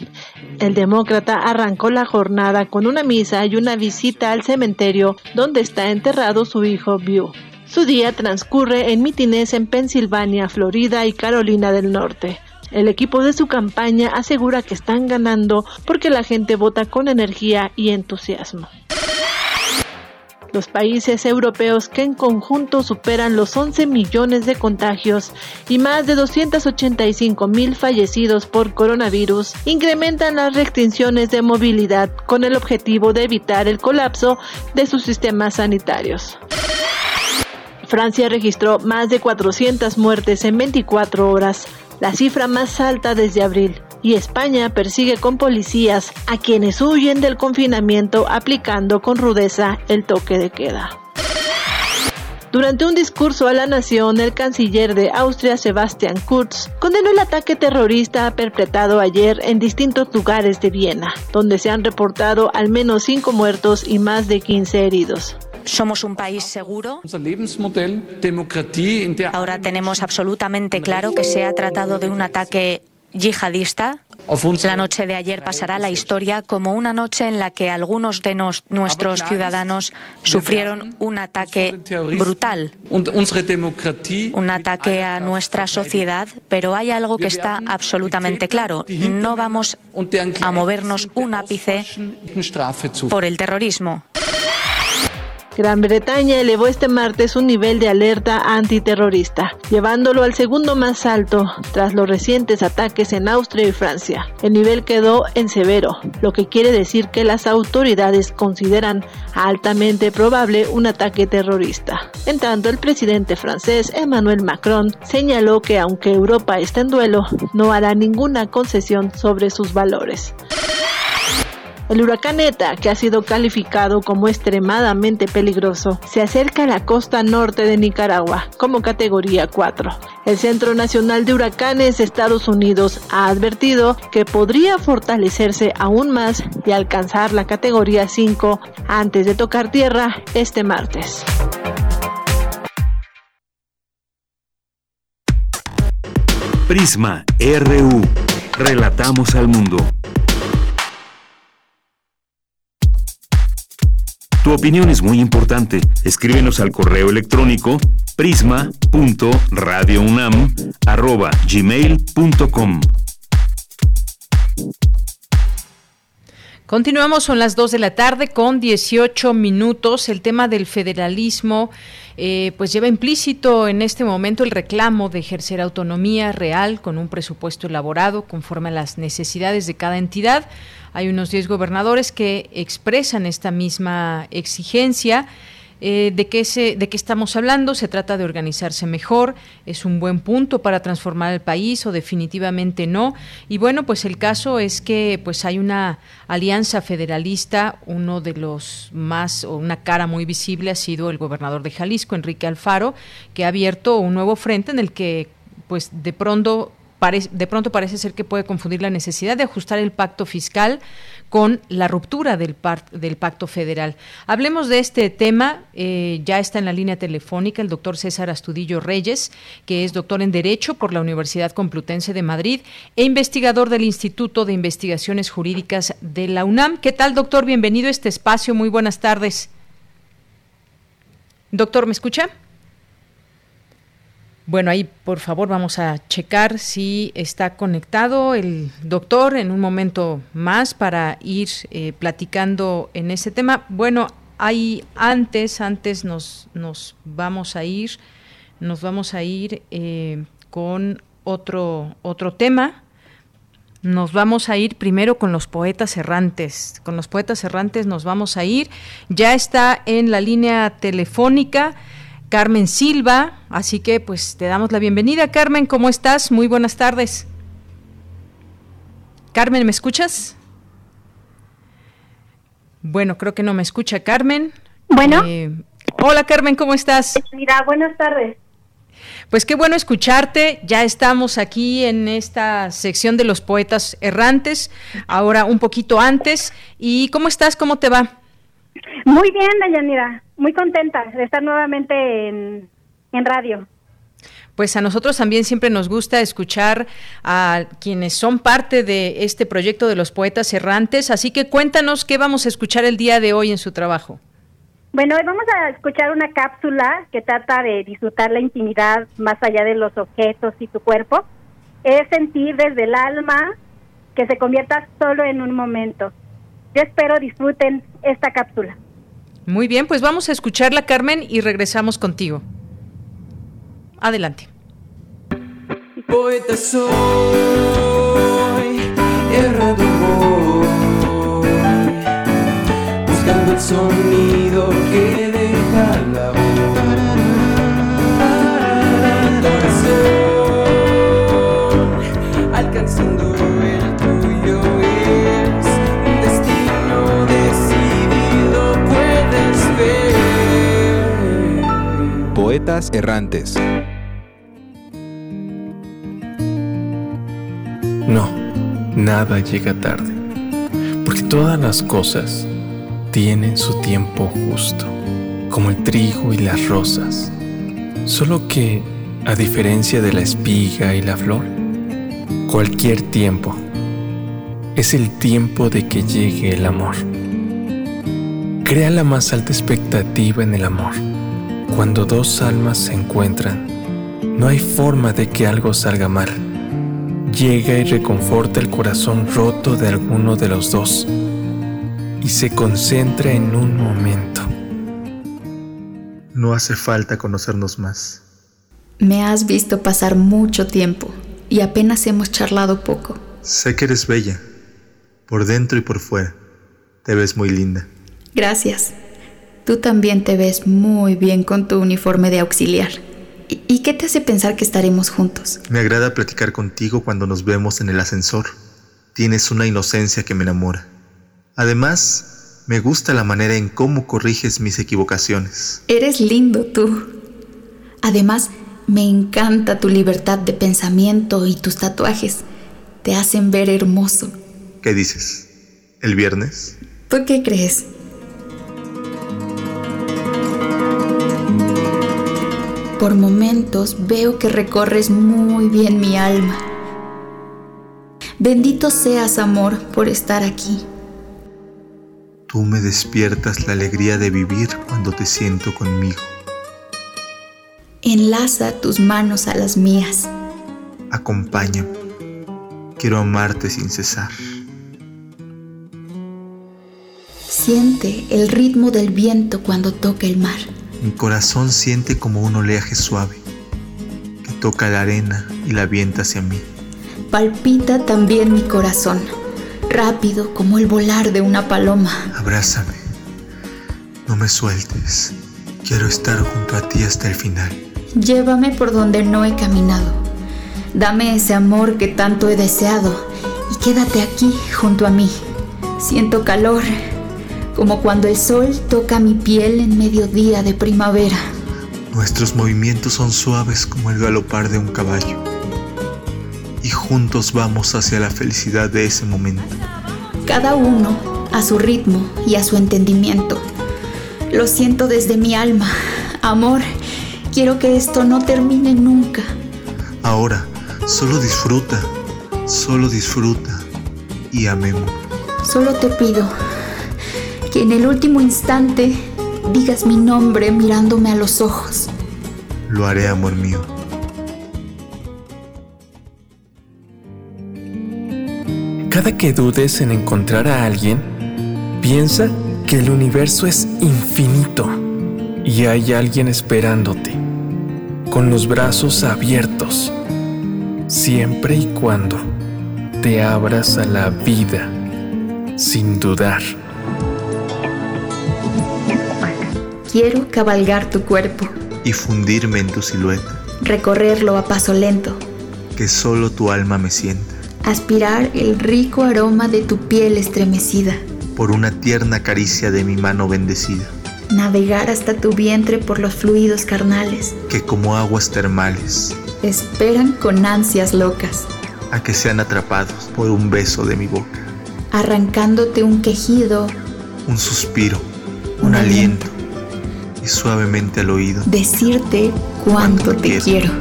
El demócrata arrancó la jornada con una misa y una visita al cementerio donde está enterrado su hijo Beau. Su día transcurre en mitines en Pensilvania, Florida y Carolina del Norte. El equipo de su campaña asegura que están ganando porque la gente vota con energía y entusiasmo. Los países europeos que en conjunto superan los 11 millones de contagios y más de 285 mil fallecidos por coronavirus incrementan las restricciones de movilidad con el objetivo de evitar el colapso de sus sistemas sanitarios. Francia registró más de 400 muertes en 24 horas, la cifra más alta desde abril y España persigue con policías a quienes huyen del confinamiento aplicando con rudeza el toque de queda. Durante un discurso a la nación, el canciller de Austria, Sebastian Kurz, condenó el ataque terrorista perpetrado ayer en distintos lugares de Viena, donde se han reportado al menos cinco muertos y más de 15 heridos. Somos un país seguro. Ahora tenemos absolutamente claro que se ha tratado de un ataque yihadista. La noche de ayer pasará la historia como una noche en la que algunos de nuestros ciudadanos sufrieron un ataque brutal, un ataque a nuestra sociedad, pero hay algo que está absolutamente claro. No vamos a movernos un ápice por el terrorismo. Gran Bretaña elevó este martes un nivel de alerta antiterrorista, llevándolo al segundo más alto tras los recientes ataques en Austria y Francia. El nivel quedó en severo, lo que quiere decir que las autoridades consideran altamente probable un ataque terrorista. En tanto, el presidente francés Emmanuel Macron señaló que aunque Europa está en duelo, no hará ninguna concesión sobre sus valores. El huracán ETA, que ha sido calificado como extremadamente peligroso, se acerca a la costa norte de Nicaragua como categoría 4. El Centro Nacional de Huracanes de Estados Unidos ha advertido que podría fortalecerse aún más y alcanzar la categoría 5 antes de tocar tierra este martes. Prisma RU. Relatamos al mundo. Tu opinión es muy importante. Escríbenos al correo electrónico prisma.radiounam@gmail.com. Continuamos, son las 2 de la tarde con 18 minutos. El tema del federalismo eh, pues lleva implícito en este momento el reclamo de ejercer autonomía real con un presupuesto elaborado conforme a las necesidades de cada entidad. Hay unos 10 gobernadores que expresan esta misma exigencia. Eh, ¿de, qué se, ¿De qué estamos hablando? Se trata de organizarse mejor, es un buen punto para transformar el país o definitivamente no. Y bueno, pues el caso es que pues hay una alianza federalista, uno de los más, o una cara muy visible ha sido el gobernador de Jalisco, Enrique Alfaro, que ha abierto un nuevo frente en el que pues de pronto de pronto parece ser que puede confundir la necesidad de ajustar el pacto fiscal con la ruptura del, del pacto federal. Hablemos de este tema. Eh, ya está en la línea telefónica el doctor César Astudillo Reyes, que es doctor en Derecho por la Universidad Complutense de Madrid e investigador del Instituto de Investigaciones Jurídicas de la UNAM. ¿Qué tal, doctor? Bienvenido a este espacio. Muy buenas tardes. Doctor, ¿me escucha? Bueno, ahí por favor vamos a checar si está conectado el doctor en un momento más para ir eh, platicando en ese tema. Bueno, ahí antes, antes nos, nos vamos a ir, nos vamos a ir eh, con otro, otro tema. Nos vamos a ir primero con los poetas errantes. Con los poetas errantes nos vamos a ir. Ya está en la línea telefónica Carmen Silva. Así que pues te damos la bienvenida. Carmen, ¿cómo estás? Muy buenas tardes. Carmen, ¿me escuchas? Bueno, creo que no me escucha Carmen. Bueno. Eh, hola Carmen, ¿cómo estás? Mira, buenas tardes. Pues qué bueno escucharte. Ya estamos aquí en esta sección de los poetas errantes, ahora un poquito antes. ¿Y cómo estás? ¿Cómo te va? Muy bien, Dayanira muy contenta de estar nuevamente en, en radio. Pues a nosotros también siempre nos gusta escuchar a quienes son parte de este proyecto de los poetas errantes, así que cuéntanos qué vamos a escuchar el día de hoy en su trabajo. Bueno, hoy vamos a escuchar una cápsula que trata de disfrutar la intimidad más allá de los objetos y tu cuerpo. Es sentir desde el alma que se convierta solo en un momento. Yo espero disfruten esta cápsula. Muy bien, pues vamos a escucharla, Carmen, y regresamos contigo. Adelante. Poeta soy, errado voy, buscando el sonido que deja la voz. Errantes. No, nada llega tarde, porque todas las cosas tienen su tiempo justo, como el trigo y las rosas. Solo que, a diferencia de la espiga y la flor, cualquier tiempo es el tiempo de que llegue el amor. Crea la más alta expectativa en el amor. Cuando dos almas se encuentran, no hay forma de que algo salga mal llega y reconforta el corazón roto de alguno de los dos y se concentra en un momento. No hace falta conocernos más. Me has visto pasar mucho tiempo y apenas hemos charlado poco. Sé que eres bella, por dentro y por fuera. Te ves muy linda. Gracias. Tú también te ves muy bien con tu uniforme de auxiliar. ¿Y qué te hace pensar que estaremos juntos? Me agrada platicar contigo cuando nos vemos en el ascensor. Tienes una inocencia que me enamora. Además, me gusta la manera en cómo corriges mis equivocaciones. Eres lindo tú. Además, me encanta tu libertad de pensamiento y tus tatuajes. Te hacen ver hermoso. ¿Qué dices? ¿El viernes? ¿Tú qué crees? Por momentos veo que recorres muy bien mi alma. Bendito seas, amor, por estar aquí. Tú me despiertas la alegría de vivir cuando te siento conmigo. Enlaza tus manos a las mías. Acompáñame. Quiero amarte sin cesar. Siente el ritmo del viento cuando toca el mar. Mi corazón siente como un oleaje suave que toca la arena y la avienta hacia mí. Palpita también mi corazón, rápido como el volar de una paloma. Abrázame. No me sueltes. Quiero estar junto a ti hasta el final. Llévame por donde no he caminado. Dame ese amor que tanto he deseado y quédate aquí junto a mí. Siento calor, como cuando el sol toca mi piel en mediodía de primavera. Nuestros movimientos son suaves como el galopar de un caballo. Y juntos vamos hacia la felicidad de ese momento. Cada uno a su ritmo y a su entendimiento. Lo siento desde mi alma. Amor, quiero que esto no termine nunca. Ahora, solo disfruta, solo disfruta y amemos. Solo te pido que en el último instante digas mi nombre mirándome a los ojos. Lo haré, amor mío. Cada que dudes en encontrar a alguien, piensa que el universo es infinito y hay alguien esperándote, con los brazos abiertos, siempre y cuando te abras a la vida sin dudar. Quiero cabalgar tu cuerpo, Y fundirme en tu silueta, recorrerlo a paso lento, que solo tu alma me sienta, aspirar el rico aroma de tu piel estremecida, por una tierna caricia de mi mano bendecida, navegar hasta tu vientre por los fluidos carnales. que como aguas termales, Esperan con ansias locas, a que sean atrapados por un beso de mi boca, arrancándote un quejido, un suspiro, un aliento, y suavemente al oído, decirte cuánto te quiero.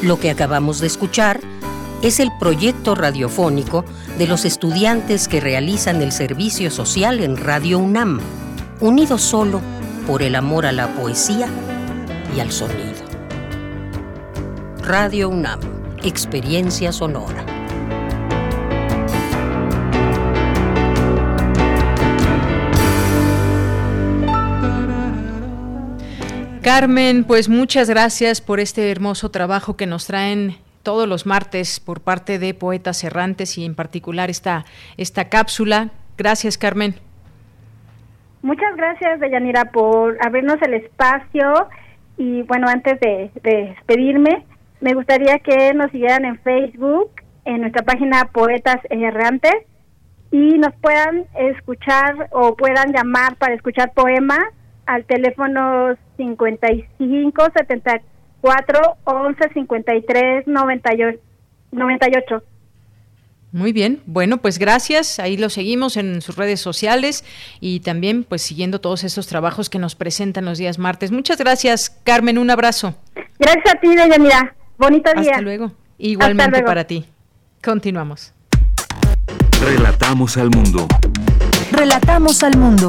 Lo que acabamos de escuchar es el proyecto radiofónico de los estudiantes que realizan el servicio social en Radio UNAM, unidos solo por el amor a la poesía y al sonido. Radio UNAM, experiencia sonora. Carmen, pues muchas gracias por este hermoso trabajo que nos traen todos los martes por parte de Poetas Errantes y en particular esta, esta cápsula. Gracias, Carmen. Muchas gracias, Deyanira, por abrirnos el espacio. Y bueno, antes de, de despedirme, me gustaría que nos siguieran en Facebook, en nuestra página Poetas Errantes, y nos puedan escuchar o puedan llamar para escuchar poemas al teléfono 55 74 11 53 98. 98. Muy bien, bueno, pues gracias. Ahí lo seguimos en sus redes sociales y también pues siguiendo todos estos trabajos que nos presentan los días martes. Muchas gracias, Carmen. Un abrazo. Gracias a ti, Deyanira. Bonito día. Hasta luego. Igualmente Hasta luego. para ti. Continuamos. Relatamos al mundo. Relatamos al mundo.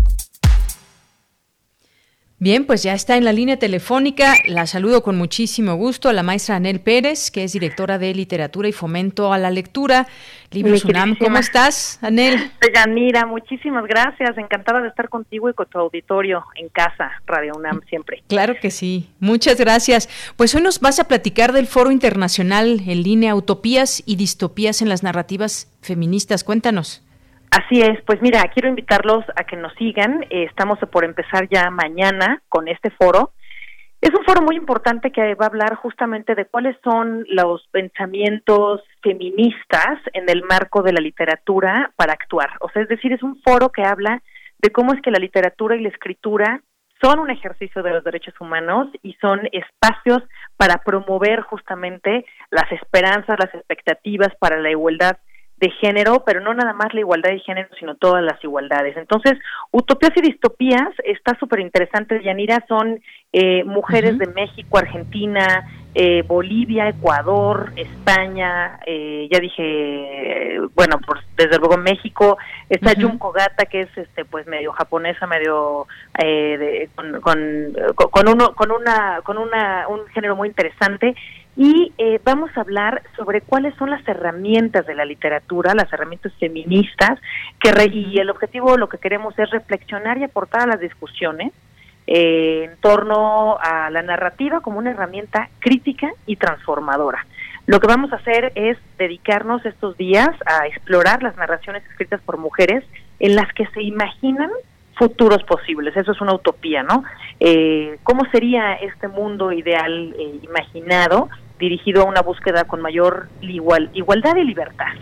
Bien, pues ya está en la línea telefónica. La saludo con muchísimo gusto a la maestra Anel Pérez, que es directora de Literatura y Fomento a la Lectura. Libros UNAM, ¿cómo estás, Anel? Deyanira, muchísimas gracias. Encantada de estar contigo y con tu auditorio en casa, Radio UNAM, siempre. Claro que sí. Muchas gracias. Pues hoy nos vas a platicar del Foro Internacional en línea Utopías y Distopías en las Narrativas Feministas. Cuéntanos. Así es, pues mira, quiero invitarlos a que nos sigan. Eh, estamos por empezar ya mañana con este foro. Es un foro muy importante que va a hablar justamente de cuáles son los pensamientos feministas en el marco de la literatura para actuar. O sea, es decir, es un foro que habla de cómo es que la literatura y la escritura son un ejercicio de los derechos humanos y son espacios para promover justamente las esperanzas, las expectativas para la igualdad de género, pero no nada más la igualdad de género, sino todas las igualdades. Entonces, utopías y distopías está súper interesante, Yanira, son eh, mujeres de México, Argentina, eh, Bolivia, Ecuador, España, eh, ya dije, eh, bueno, pues desde luego México, está Ujú. Junko Gata, que es este pues medio japonesa, medio eh, de- con, con, con uno, con una, con una, un género muy interesante. Y eh, vamos a hablar sobre cuáles son las herramientas de la literatura, las herramientas feministas, que re- y el objetivo, lo que queremos es reflexionar y aportar a las discusiones eh, en torno a la narrativa como una herramienta crítica y transformadora. Lo que vamos a hacer es dedicarnos estos días a explorar las narraciones escritas por mujeres en las que se imaginan futuros posibles. Eso es una utopía, ¿no? Eh, ¿Cómo sería este mundo ideal eh, imaginado dirigido a una búsqueda con mayor igual, igualdad y libertad?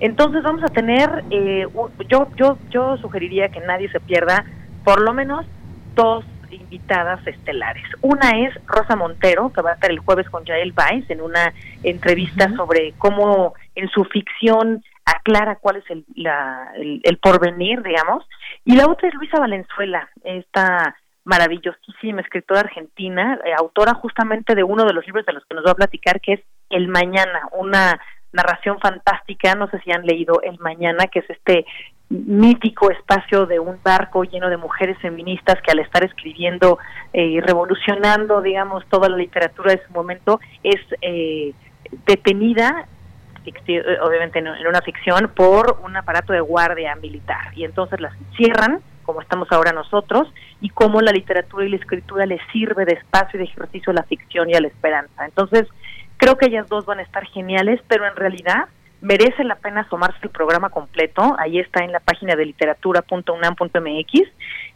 Entonces vamos a tener, eh, un- yo, yo, yo sugeriría que nadie se pierda por lo menos dos invitadas estelares. Una es Rosa Montero, que va a estar el jueves con Yael Weiss en una entrevista sobre cómo en su ficción aclara cuál es el, la- el, porvenir, digamos. Y la otra es Luisa Valenzuela, esta maravillosísima escritora argentina, eh, autora justamente de uno de los libros de los que nos va a platicar, que es El Mañana, una narración fantástica, no sé si han leído El Mañana, que es este mítico espacio de un barco lleno de mujeres feministas que al estar escribiendo eh, y revolucionando, digamos, toda la literatura de su momento, es eh, detenida eh, obviamente en, una ficción, por un aparato de guardia militar. Y entonces las encierran, como estamos ahora nosotros, y cómo la literatura y la escritura les sirve de espacio y de ejercicio a la ficción y a la esperanza. Entonces, creo que ellas dos van a estar geniales, pero en realidad merece la pena asomarse el programa completo. Ahí está en la página de literatura.unam.mx.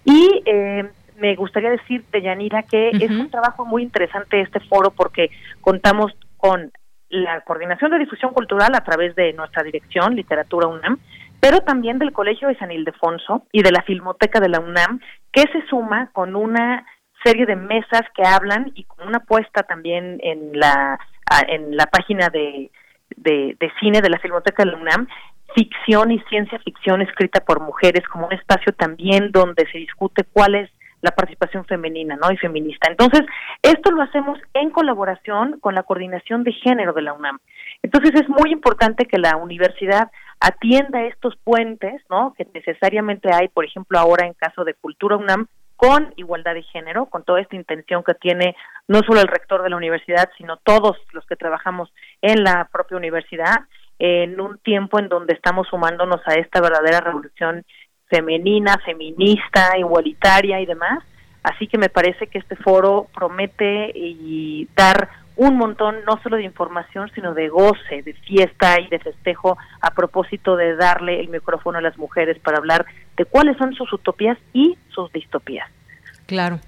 Y eh, me gustaría decir, Yanira, que es un trabajo muy interesante este foro porque contamos con la coordinación de difusión cultural a través de nuestra dirección, Literatura UNAM, pero también del Colegio de San Ildefonso y de la Filmoteca de la UNAM, que se suma con una serie de mesas que hablan y con una puesta también en la en la página de, de, de cine de la Filmoteca de la UNAM, ficción y ciencia ficción escrita por mujeres como un espacio también donde se discute cuál es la participación femenina ¿no? y feminista. Entonces, esto lo hacemos en colaboración con la coordinación de género de la UNAM. Entonces, es muy importante que la universidad atienda estos puentes, ¿no? Que necesariamente hay, por ejemplo, ahora en caso de Cultura UNAM, con igualdad de género, con toda esta intención que tiene no solo el rector de la universidad, sino todos los que trabajamos en la propia universidad, en un tiempo en donde estamos sumándonos a esta verdadera revolución femenina, feminista, igualitaria y demás. Así que me parece que este foro promete y dar un montón no solo de información, sino de goce, de fiesta y de festejo a propósito de darle el micrófono a las mujeres para hablar de cuáles son sus utopías y sus distopías. Claro.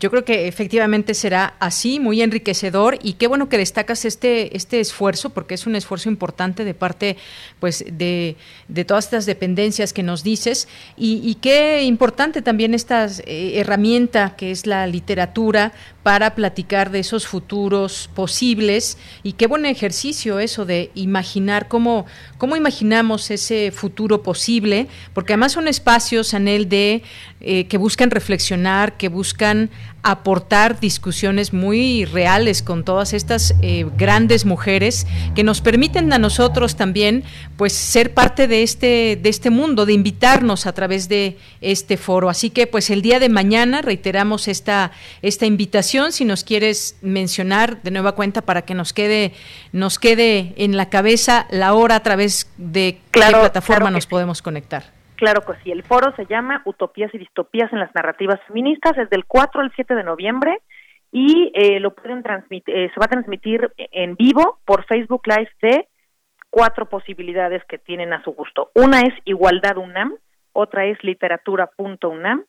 Yo creo que efectivamente será así, muy enriquecedor y qué bueno que destacas este este esfuerzo porque es un esfuerzo importante de parte pues de, de todas estas dependencias que nos dices. Y, qué importante también esta eh, herramienta que es la literatura para platicar de esos futuros posibles. Y qué buen ejercicio eso de imaginar cómo cómo imaginamos ese futuro posible porque además son espacios Anel de eh, que buscan reflexionar que buscan aportar discusiones muy reales con todas estas eh, grandes mujeres que nos permiten a nosotros también pues ser parte de este de este mundo de invitarnos a través de este foro. Así que pues el día de mañana reiteramos esta esta invitación. Si nos quieres mencionar de nueva cuenta para que nos quede nos quede en la cabeza la hora a través de Claro, qué plataforma claro nos podemos conectar Claro que sí, el foro se llama Utopías y Distopías en las Narrativas Feministas, es del 4 al 7 de noviembre y eh, lo pueden transmitir, eh, se va a transmitir en vivo por Facebook Live de cuatro posibilidades que tienen a su gusto. Una es Igualdad UNAM, otra es Literatura.unam,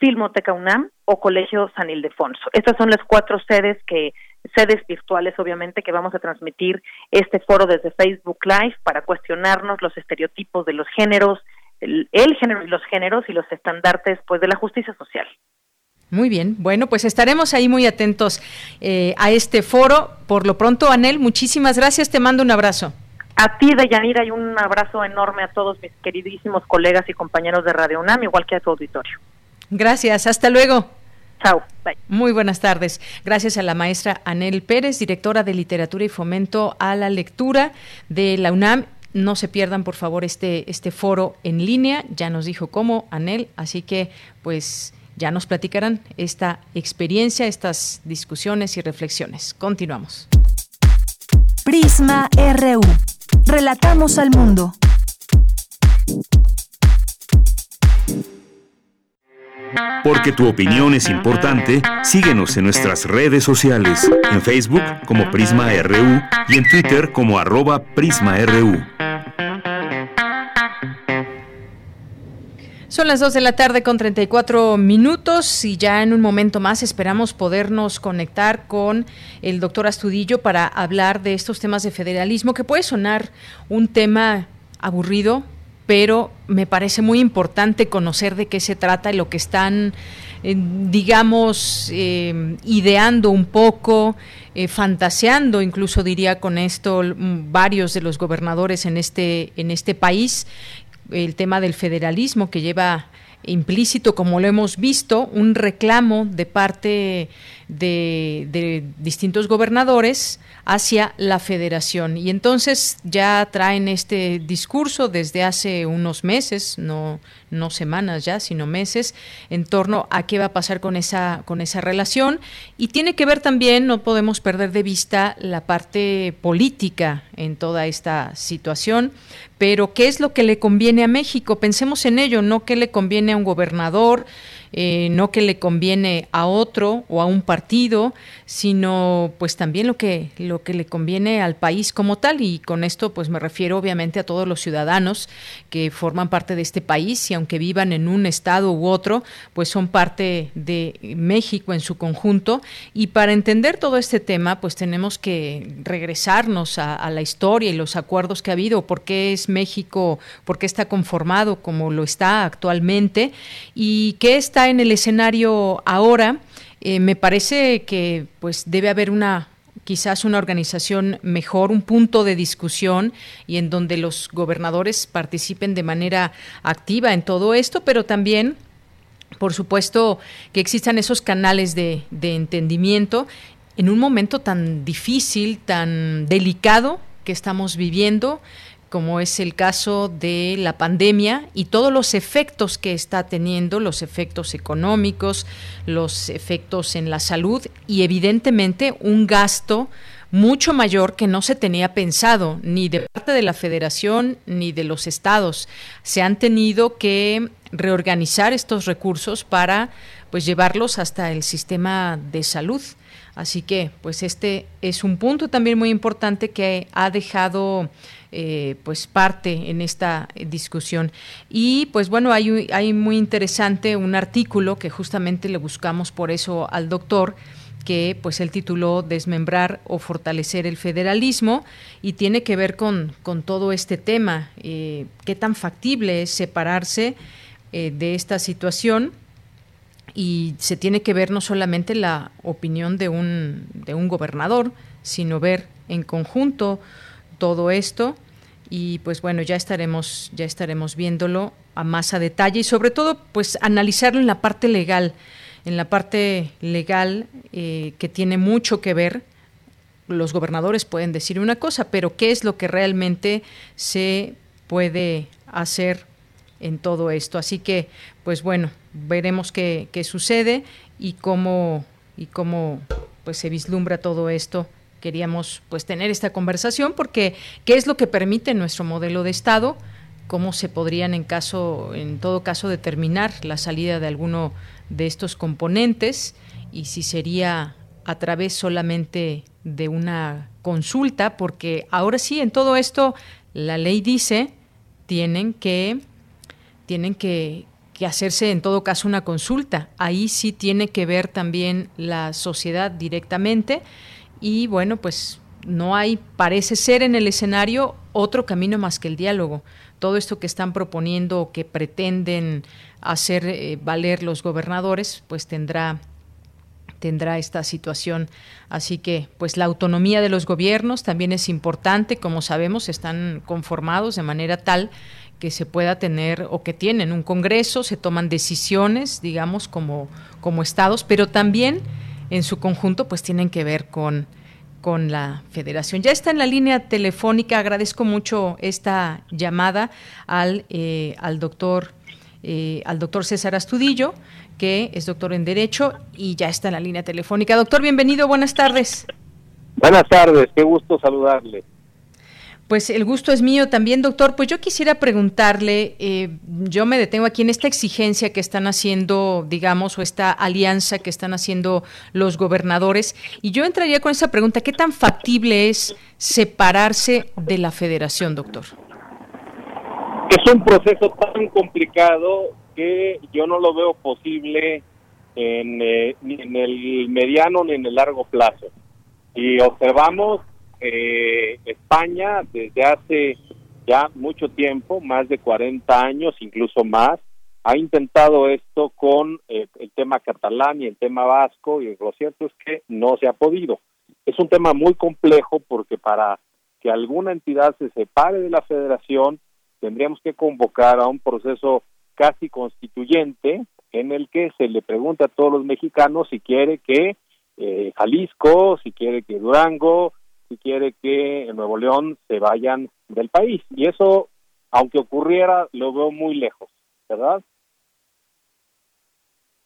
Filmoteca UNAM o Colegio San Ildefonso. Estas son las cuatro sedes que sedes virtuales obviamente que vamos a transmitir este foro desde Facebook Live para cuestionarnos los estereotipos de los géneros, el, el género y los géneros y los estandartes pues de la justicia social. Muy bien, bueno, pues estaremos ahí muy atentos eh, a este foro. Por lo pronto, Anel, muchísimas gracias, te mando un abrazo. A ti, Deyanira, y un abrazo enorme a todos mis queridísimos colegas y compañeros de Radio UNAM, igual que a tu auditorio. Gracias, hasta luego. Chao, bye. Muy buenas tardes. Gracias a la maestra Anel Pérez, directora de Literatura y Fomento a la Lectura de la UNAM. No se pierdan, por favor, este, este foro en línea. Ya nos dijo cómo, Anel, así que pues ya nos platicarán esta experiencia, estas discusiones y reflexiones. Continuamos. Prisma RU. Relatamos al mundo. Porque tu opinión es importante, síguenos en nuestras redes sociales, en Facebook como Prisma RU y en Twitter como arroba PrismaRU. Son las 2 de la tarde con 34 minutos y ya en un momento más esperamos podernos conectar con el doctor Astudillo para hablar de estos temas de federalismo, que puede sonar un tema aburrido, pero me parece muy importante conocer de qué se trata y lo que están, eh, digamos, eh, ideando un poco, eh, fantaseando, incluso diría con esto varios de los gobernadores en este en este país, el tema del federalismo que lleva implícito, como lo hemos visto, un reclamo de parte de, distintos gobernadores hacia la federación. Y entonces ya traen este discurso desde hace unos meses, no, no semanas ya, sino meses, en torno a qué va a pasar con esa, con esa relación. Y tiene que ver también, no podemos perder de vista la parte política en toda esta situación. Pero, ¿qué es lo que le conviene a México? Pensemos en ello, no qué le conviene a un gobernador, eh, no que le conviene a otro o a un partido, sino pues también lo que, lo que le conviene al país como tal. Y con esto pues me refiero obviamente a todos los ciudadanos que forman parte de este país y aunque vivan en un estado u otro, pues son parte de México en su conjunto. Y para entender todo este tema, pues tenemos que regresarnos a, a la historia y los acuerdos que ha habido, por qué es México, por qué está conformado como lo está actualmente y qué está en el escenario ahora, eh, me parece que pues debe haber una quizás una organización mejor, un punto de discusión y en donde los gobernadores participen de manera activa en todo esto, pero también por supuesto que existan esos canales de, de entendimiento en un momento tan difícil, tan delicado que estamos viviendo como es el caso de la pandemia y todos los efectos que está teniendo, los efectos económicos, los efectos en la salud y evidentemente un gasto mucho mayor que no se tenía pensado ni de parte de la federación ni de los estados. Se han tenido que reorganizar estos recursos para pues llevarlos hasta el sistema de salud. Así que pues este es un punto también muy importante que ha dejado eh, pues parte en esta discusión. Y pues bueno, hay, hay muy interesante un artículo que justamente le buscamos por eso al doctor que pues él tituló Desmembrar o fortalecer el federalismo y tiene que ver con, con todo este tema, eh, qué tan factible es separarse eh, de esta situación y se tiene que ver no solamente la opinión de un, de un gobernador, sino ver en conjunto todo esto y pues bueno ya estaremos ya estaremos viéndolo a más a detalle y sobre todo pues analizarlo en la parte legal en la parte legal eh, que tiene mucho que ver. Los gobernadores pueden decir una cosa pero qué es lo que realmente se puede hacer en todo esto así que pues bueno veremos qué, qué sucede y cómo y cómo pues se vislumbra todo esto queríamos pues tener esta conversación porque qué es lo que permite nuestro modelo de Estado, cómo se podrían en caso, en todo caso, determinar la salida de alguno de estos componentes y si sería a través solamente de una consulta, porque ahora sí, en todo esto, la ley dice tienen que tienen que, que hacerse en todo caso una consulta. Ahí sí tiene que ver también la sociedad directamente y bueno, pues no hay, parece ser en el escenario, otro camino más que el diálogo. Todo esto que están proponiendo o que pretenden hacer eh, valer los gobernadores, pues tendrá tendrá esta situación. Así que, pues la autonomía de los gobiernos también es importante, como sabemos, están conformados de manera tal que se pueda tener o que tienen un Congreso, se toman decisiones, digamos, como, como estados, pero también en su conjunto, pues tienen que ver con, con la federación. Ya está en la línea telefónica, agradezco mucho esta llamada al, eh, al doctor. Eh, al doctor César Astudillo, que es doctor en Derecho y ya está en la línea telefónica. Doctor, bienvenido, buenas tardes. Buenas tardes, qué gusto saludarle. Pues el gusto es mío también, doctor. Pues yo quisiera preguntarle, eh, yo me detengo aquí en esta exigencia que están haciendo, digamos, o esta alianza que están haciendo los gobernadores, y yo entraría con esa pregunta, ¿qué tan factible es separarse de la federación, doctor? Es un proceso tan complicado que yo no lo veo posible en, eh, ni en el mediano ni en el largo plazo. Y observamos eh, España desde hace ya mucho tiempo, más de 40 años, incluso más, ha intentado esto con eh, el tema catalán y el tema vasco y lo cierto es que no se ha podido. Es un tema muy complejo porque para que alguna entidad se separe de la federación tendríamos que convocar a un proceso casi constituyente en el que se le pregunta a todos los mexicanos si quiere que eh, Jalisco, si quiere que Durango, si quiere que en Nuevo León se vayan del país. Y eso, aunque ocurriera, lo veo muy lejos, ¿verdad?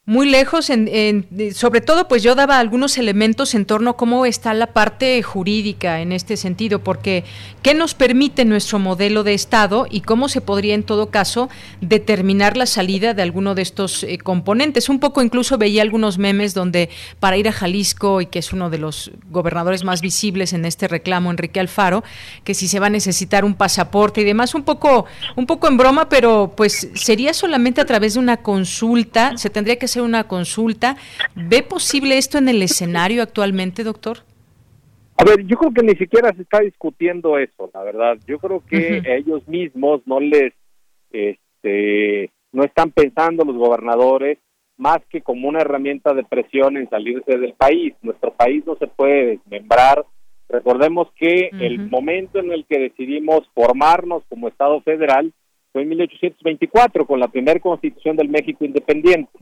Muy lejos, en, sobre todo pues yo daba algunos elementos en torno a cómo está la parte jurídica en este sentido, porque qué nos permite nuestro modelo de Estado y cómo se podría en todo caso determinar la salida de alguno de estos eh, componentes. Un poco incluso veía algunos memes donde para ir a Jalisco y que es uno de los gobernadores más visibles en este reclamo, Enrique Alfaro, que si se va a necesitar un pasaporte y demás, un poco, un poco en broma, pero pues sería solamente a través de una consulta, se tendría que hacer una consulta. ¿Ve posible esto en el escenario actualmente, doctor? A ver, yo creo que ni siquiera se está discutiendo eso, la verdad. Yo creo que ellos mismos no les, este, no están pensando los gobernadores más que como una herramienta de presión en salirse del país. Nuestro país no se puede desmembrar. Recordemos que el momento en el que decidimos formarnos como Estado federal fue en 1824 con la primera constitución del México independiente.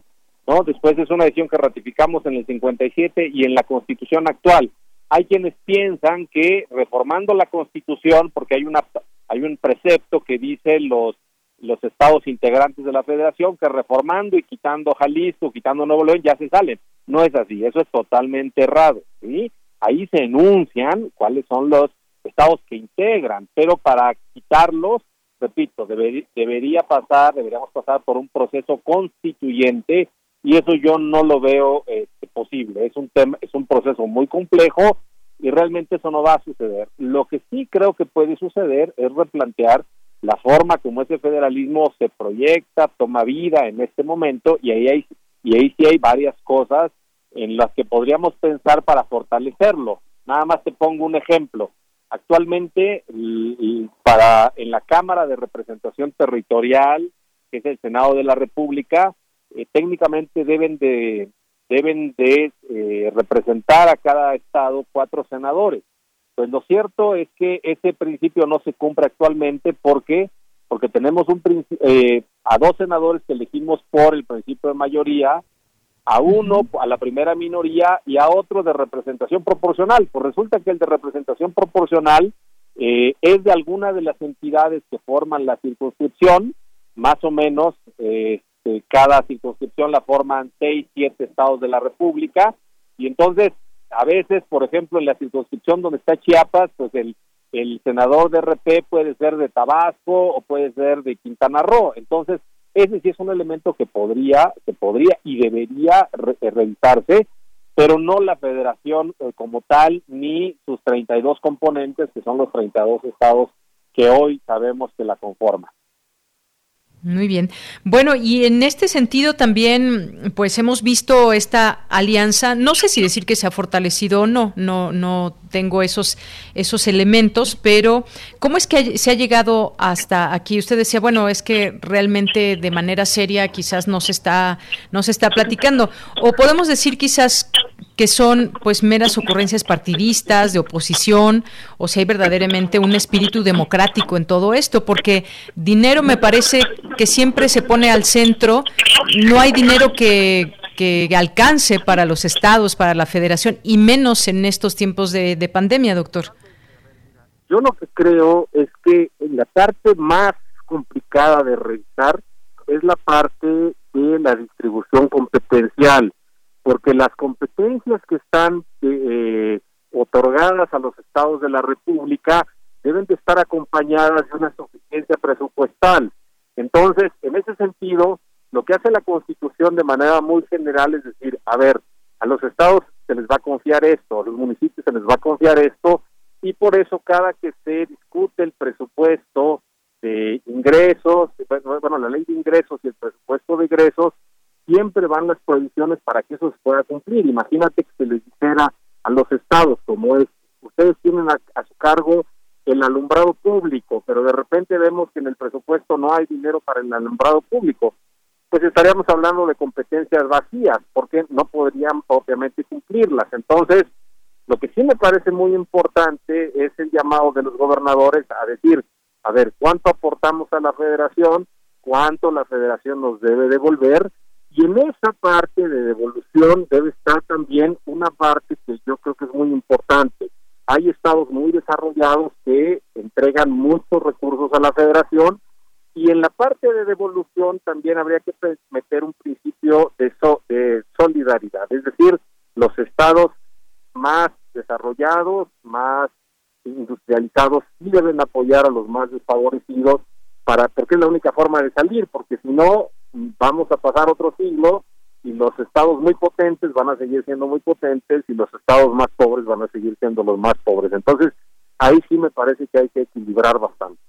¿No? Después es una decisión que ratificamos en el 57 y en la Constitución actual. Hay quienes piensan que reformando la Constitución, porque hay una hay un precepto que dice los los estados integrantes de la Federación que reformando y quitando Jalisco, quitando Nuevo León ya se salen. No es así, eso es totalmente errado, ¿sí? Ahí se enuncian cuáles son los estados que integran, pero para quitarlos, repito, debería pasar, deberíamos pasar por un proceso constituyente y eso yo no lo veo este, posible. Es un tema, es un proceso muy complejo y realmente eso no va a suceder. Lo que sí creo que puede suceder es replantear la forma como ese federalismo se proyecta, toma vida en este momento y ahí hay y ahí sí hay varias cosas en las que podríamos pensar para fortalecerlo. Nada más te pongo un ejemplo. Actualmente para en la Cámara de Representación Territorial, que es el Senado de la República, eh, técnicamente deben de deben de eh, representar a cada estado cuatro senadores. Pues lo cierto es que ese principio no se cumple actualmente porque porque tenemos un eh, a dos senadores que elegimos por el principio de mayoría, a uno a la primera minoría y a otro de representación proporcional. Pues resulta que el de representación proporcional es de alguna de las entidades que forman la circunscripción, más o menos eh, este, cada circunscripción la forman seis, siete estados de la República y entonces a veces, por ejemplo, en la circunscripción donde está Chiapas, pues el, el senador de RP puede ser de Tabasco o puede ser de Quintana Roo. Entonces, ese sí es un elemento que podría, que podría y debería eh, revisarse, pero no la federación eh, como tal, ni sus 32 componentes, que son los 32 estados que hoy sabemos que la conforman. Muy bien. Bueno, y en este sentido también, pues hemos visto esta alianza, no sé si decir que se ha fortalecido o no, no, no tengo esos, esos elementos, pero ¿cómo es que se ha llegado hasta aquí? Usted decía, bueno, es que realmente de manera seria quizás no se está, no se está platicando. O podemos decir quizás que son pues meras ocurrencias partidistas, de oposición, o si hay verdaderamente un espíritu democrático en todo esto, porque dinero me parece que siempre se pone al centro, no hay dinero que, que alcance para los estados, para la federación, y menos en estos tiempos de, de pandemia, doctor. Yo lo que creo es que la parte más complicada de revisar es la parte de la distribución competencial, porque las competencias que están eh, otorgadas a los estados de la República deben de estar acompañadas de una suficiencia presupuestal. Entonces, en ese sentido, lo que hace la Constitución de manera muy general es decir, a ver, a los estados se les va a confiar esto, a los municipios se les va a confiar esto, y por eso cada que se discute el presupuesto de ingresos, bueno, la ley de ingresos y el presupuesto de ingresos, siempre van las provisiones para que eso se pueda cumplir. Imagínate que se les dijera a los estados, como es, ustedes tienen a, a su cargo el alumbrado público, pero de repente vemos que en el presupuesto no hay dinero para el alumbrado público, pues estaríamos hablando de competencias vacías, porque no podrían obviamente cumplirlas. Entonces, lo que sí me parece muy importante es el llamado de los gobernadores a decir, a ver, ¿cuánto aportamos a la federación? ¿Cuánto la federación nos debe devolver? Y en esa parte de devolución debe estar también una parte que yo creo que es muy importante. Hay estados muy desarrollados que entregan muchos recursos a la federación y en la parte de devolución también habría que meter un principio de, de solidaridad, es decir, los estados más desarrollados, más industrializados, sí deben apoyar a los más desfavorecidos para porque es la única forma de salir, porque si no vamos a pasar otro siglo y los estados muy potentes van a seguir siendo muy potentes y los estados más pobres van a seguir siendo los más pobres. Entonces, ahí sí me parece que hay que equilibrar bastante.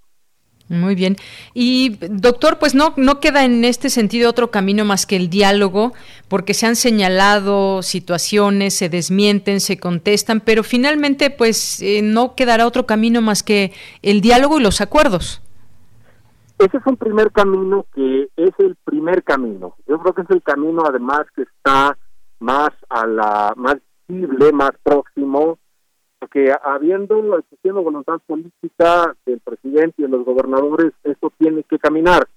Muy bien. Y doctor, pues no, no queda en este sentido otro camino más que el diálogo, porque se han señalado situaciones, se desmienten, se contestan, pero finalmente pues eh, no quedará otro camino más que el diálogo y los acuerdos. Ese es un primer camino que es el primer camino. Yo creo que es el camino además que está más a la más visible, más próximo porque habiendo existiendo voluntad política del presidente y de los gobernadores, esto tiene que caminar.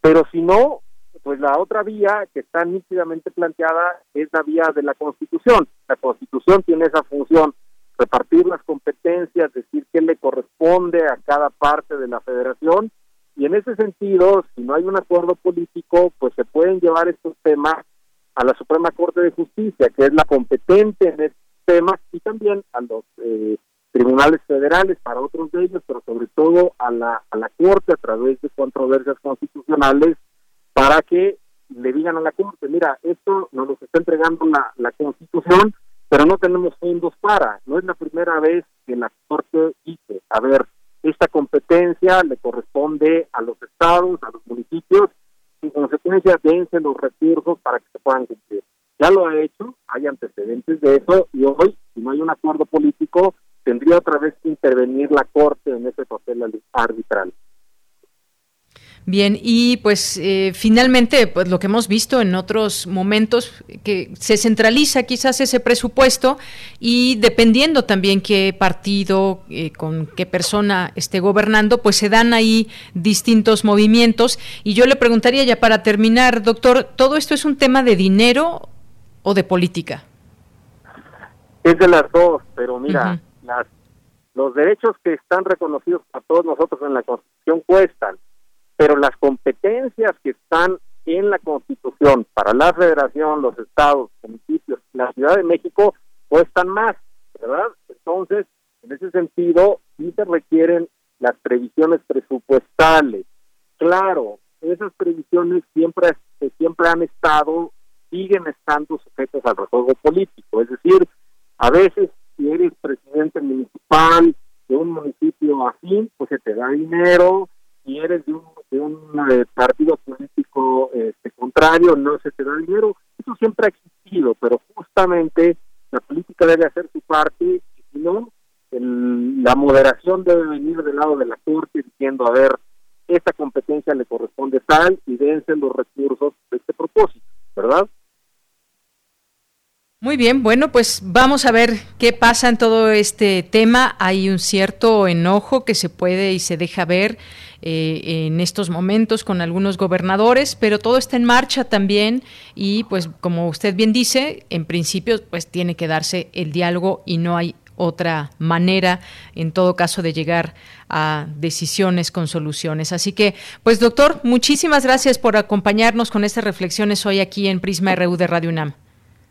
Pero si no, pues la otra vía que está nítidamente planteada es la vía de la Constitución. La Constitución tiene esa función, repartir las competencias, decir qué le corresponde a cada parte de la federación. Y en ese sentido, si no hay un acuerdo político, pues se pueden llevar estos temas a la Suprema Corte de Justicia, que es la competente en este temas y también a los eh, tribunales federales para otros de ellos, pero sobre todo a la, a la Corte a través de controversias constitucionales para que le digan a la Corte, mira, esto nos lo está entregando la, la Constitución, pero no tenemos fondos para. No es la primera vez que la Corte dice, a ver, esta competencia le corresponde a los estados, a los municipios, y en consecuencia dense los recursos para que se puedan cumplir ya lo ha hecho, hay antecedentes de eso y hoy, si no hay un acuerdo político, tendría otra vez que intervenir la Corte en ese papel arbitral. Bien, y pues eh, finalmente, pues lo que hemos visto en otros momentos, que se centraliza quizás ese presupuesto y dependiendo también qué partido, eh, con qué persona esté gobernando, pues se dan ahí distintos movimientos. Y yo le preguntaría ya para terminar, doctor, ¿todo esto es un tema de dinero o de política? Es de las dos, pero mira, las, los derechos que están reconocidos a todos nosotros en la Constitución cuestan, pero las competencias que están en la Constitución para la Federación, los estados, municipios, la Ciudad de México cuestan más, ¿verdad? Entonces, en ese sentido, sí se requieren las previsiones presupuestales. Claro, esas previsiones siempre, siempre han estado siguen estando sujetos al rejuego político. Es decir, a veces si eres presidente municipal de un municipio afín, pues se te da dinero, si eres de un, un eh, partido político este, contrario, no se te da dinero. Eso siempre ha existido, pero justamente la política debe hacer su parte, y si no, la moderación debe venir del lado de la Corte diciendo, a ver, esta competencia le corresponde tal y dense los recursos de este propósito, ¿verdad? Muy bien, bueno, pues vamos a ver qué pasa en todo este tema. Hay un cierto enojo que se puede y se deja ver eh, en estos momentos con algunos gobernadores, pero todo está en marcha también y pues como usted bien dice, en principio pues tiene que darse el diálogo y no hay otra manera, en todo caso, de llegar a decisiones con soluciones. Así que, pues doctor, muchísimas gracias por acompañarnos con estas reflexiones hoy aquí en Prisma RU de Radio UNAM.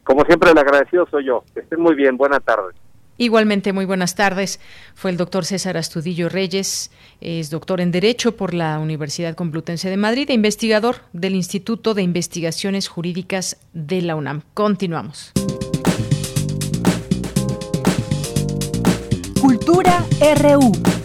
Como siempre, el agradecido soy yo. Que estén muy bien. Buenas tardes. Igualmente, muy buenas tardes. Fue el doctor César Astudillo Reyes, es doctor en Derecho por la Universidad Complutense de Madrid e investigador del Instituto de Investigaciones Jurídicas de la UNAM. Continuamos. Cultura RU.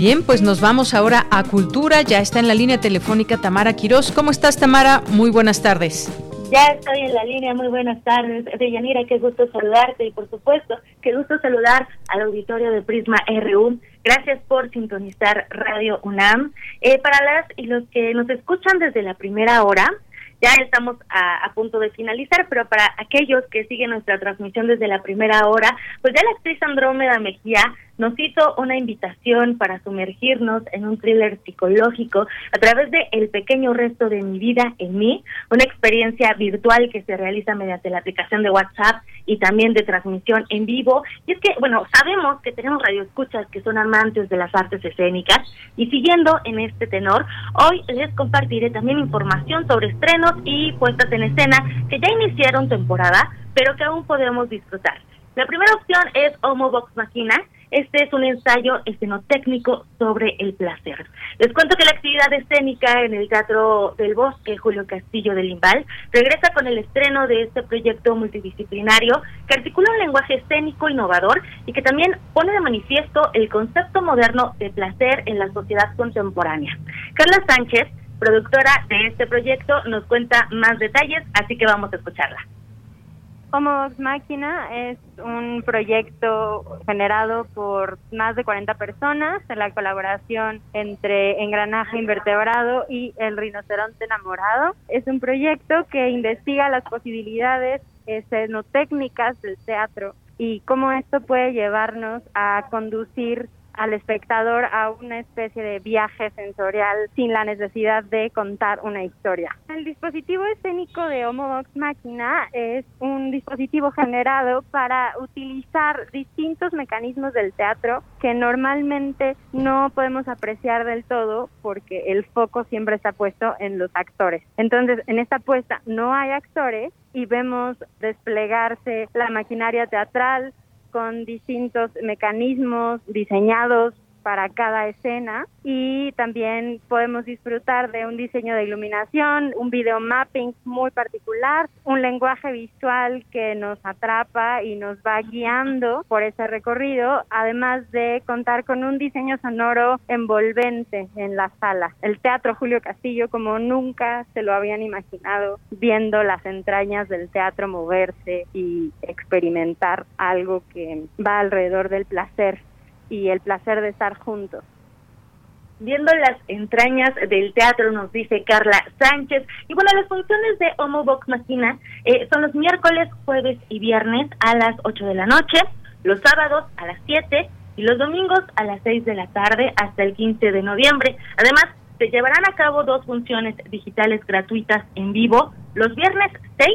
Bien, pues nos vamos ahora a Cultura. Ya está en la línea telefónica Tamara Quirós. ¿Cómo estás, Tamara? Muy buenas tardes. Ya estoy en la línea, muy buenas tardes. Deyanira, qué gusto saludarte y por supuesto, qué gusto saludar al auditorio de Prisma RU. Gracias por sintonizar Radio UNAM. Eh, para las y los que nos escuchan desde la primera hora, ya estamos a, a, punto de finalizar, pero para aquellos que siguen nuestra transmisión desde la primera hora, pues ya la actriz Andrómeda Mejía nos hizo una invitación para sumergirnos en un thriller psicológico a través de El pequeño resto de mi vida en mí, una experiencia virtual que se realiza mediante la aplicación de WhatsApp y también de transmisión en vivo. Y es que, bueno, sabemos que tenemos radioescuchas que son amantes de las artes escénicas y siguiendo en este tenor, hoy les compartiré también información sobre estrenos y puestas en escena que ya iniciaron temporada, pero que aún podemos disfrutar. La primera opción es Homo Vox Machina, este es un ensayo escenotécnico sobre el placer. Les cuento que la actividad escénica en el Teatro del Bosque Julio Castillo de Limbal regresa con el estreno de este proyecto multidisciplinario que articula un lenguaje escénico innovador y que también pone de manifiesto el concepto moderno de placer en la sociedad contemporánea. Carla Sánchez, productora de este proyecto, nos cuenta más detalles, así que vamos a escucharla. Homovox Máquina es un proyecto generado por más de 40 personas en la colaboración entre Engranaje Invertebrado y El Rinoceronte Enamorado. Es un proyecto que investiga las posibilidades escenotécnicas del teatro y cómo esto puede llevarnos a conducir al espectador a una especie de viaje sensorial sin la necesidad de contar una historia. El dispositivo escénico de Homobox Máquina es un dispositivo generado para utilizar distintos mecanismos del teatro que normalmente no podemos apreciar del todo porque el foco siempre está puesto en los actores. Entonces, en esta puesta no hay actores y vemos desplegarse la maquinaria teatral, con distintos mecanismos diseñados para cada escena y también podemos disfrutar de un diseño de iluminación, un video mapping muy particular, un lenguaje visual que nos atrapa y nos va guiando por ese recorrido, además de contar con un diseño sonoro envolvente en la sala. El Teatro Julio Castillo como nunca se lo habían imaginado, viendo las entrañas del teatro moverse y experimentar algo que va alrededor del placer y el placer de estar juntos. Viendo las entrañas del teatro, nos dice Carla Sánchez. Y bueno, las funciones de Homo Vox Machina eh, son los miércoles, jueves y viernes a las 8 de la noche, los sábados a las 7 y los domingos a las 6 de la tarde hasta el 15 de noviembre. Además, se llevarán a cabo dos funciones digitales gratuitas en vivo los viernes 6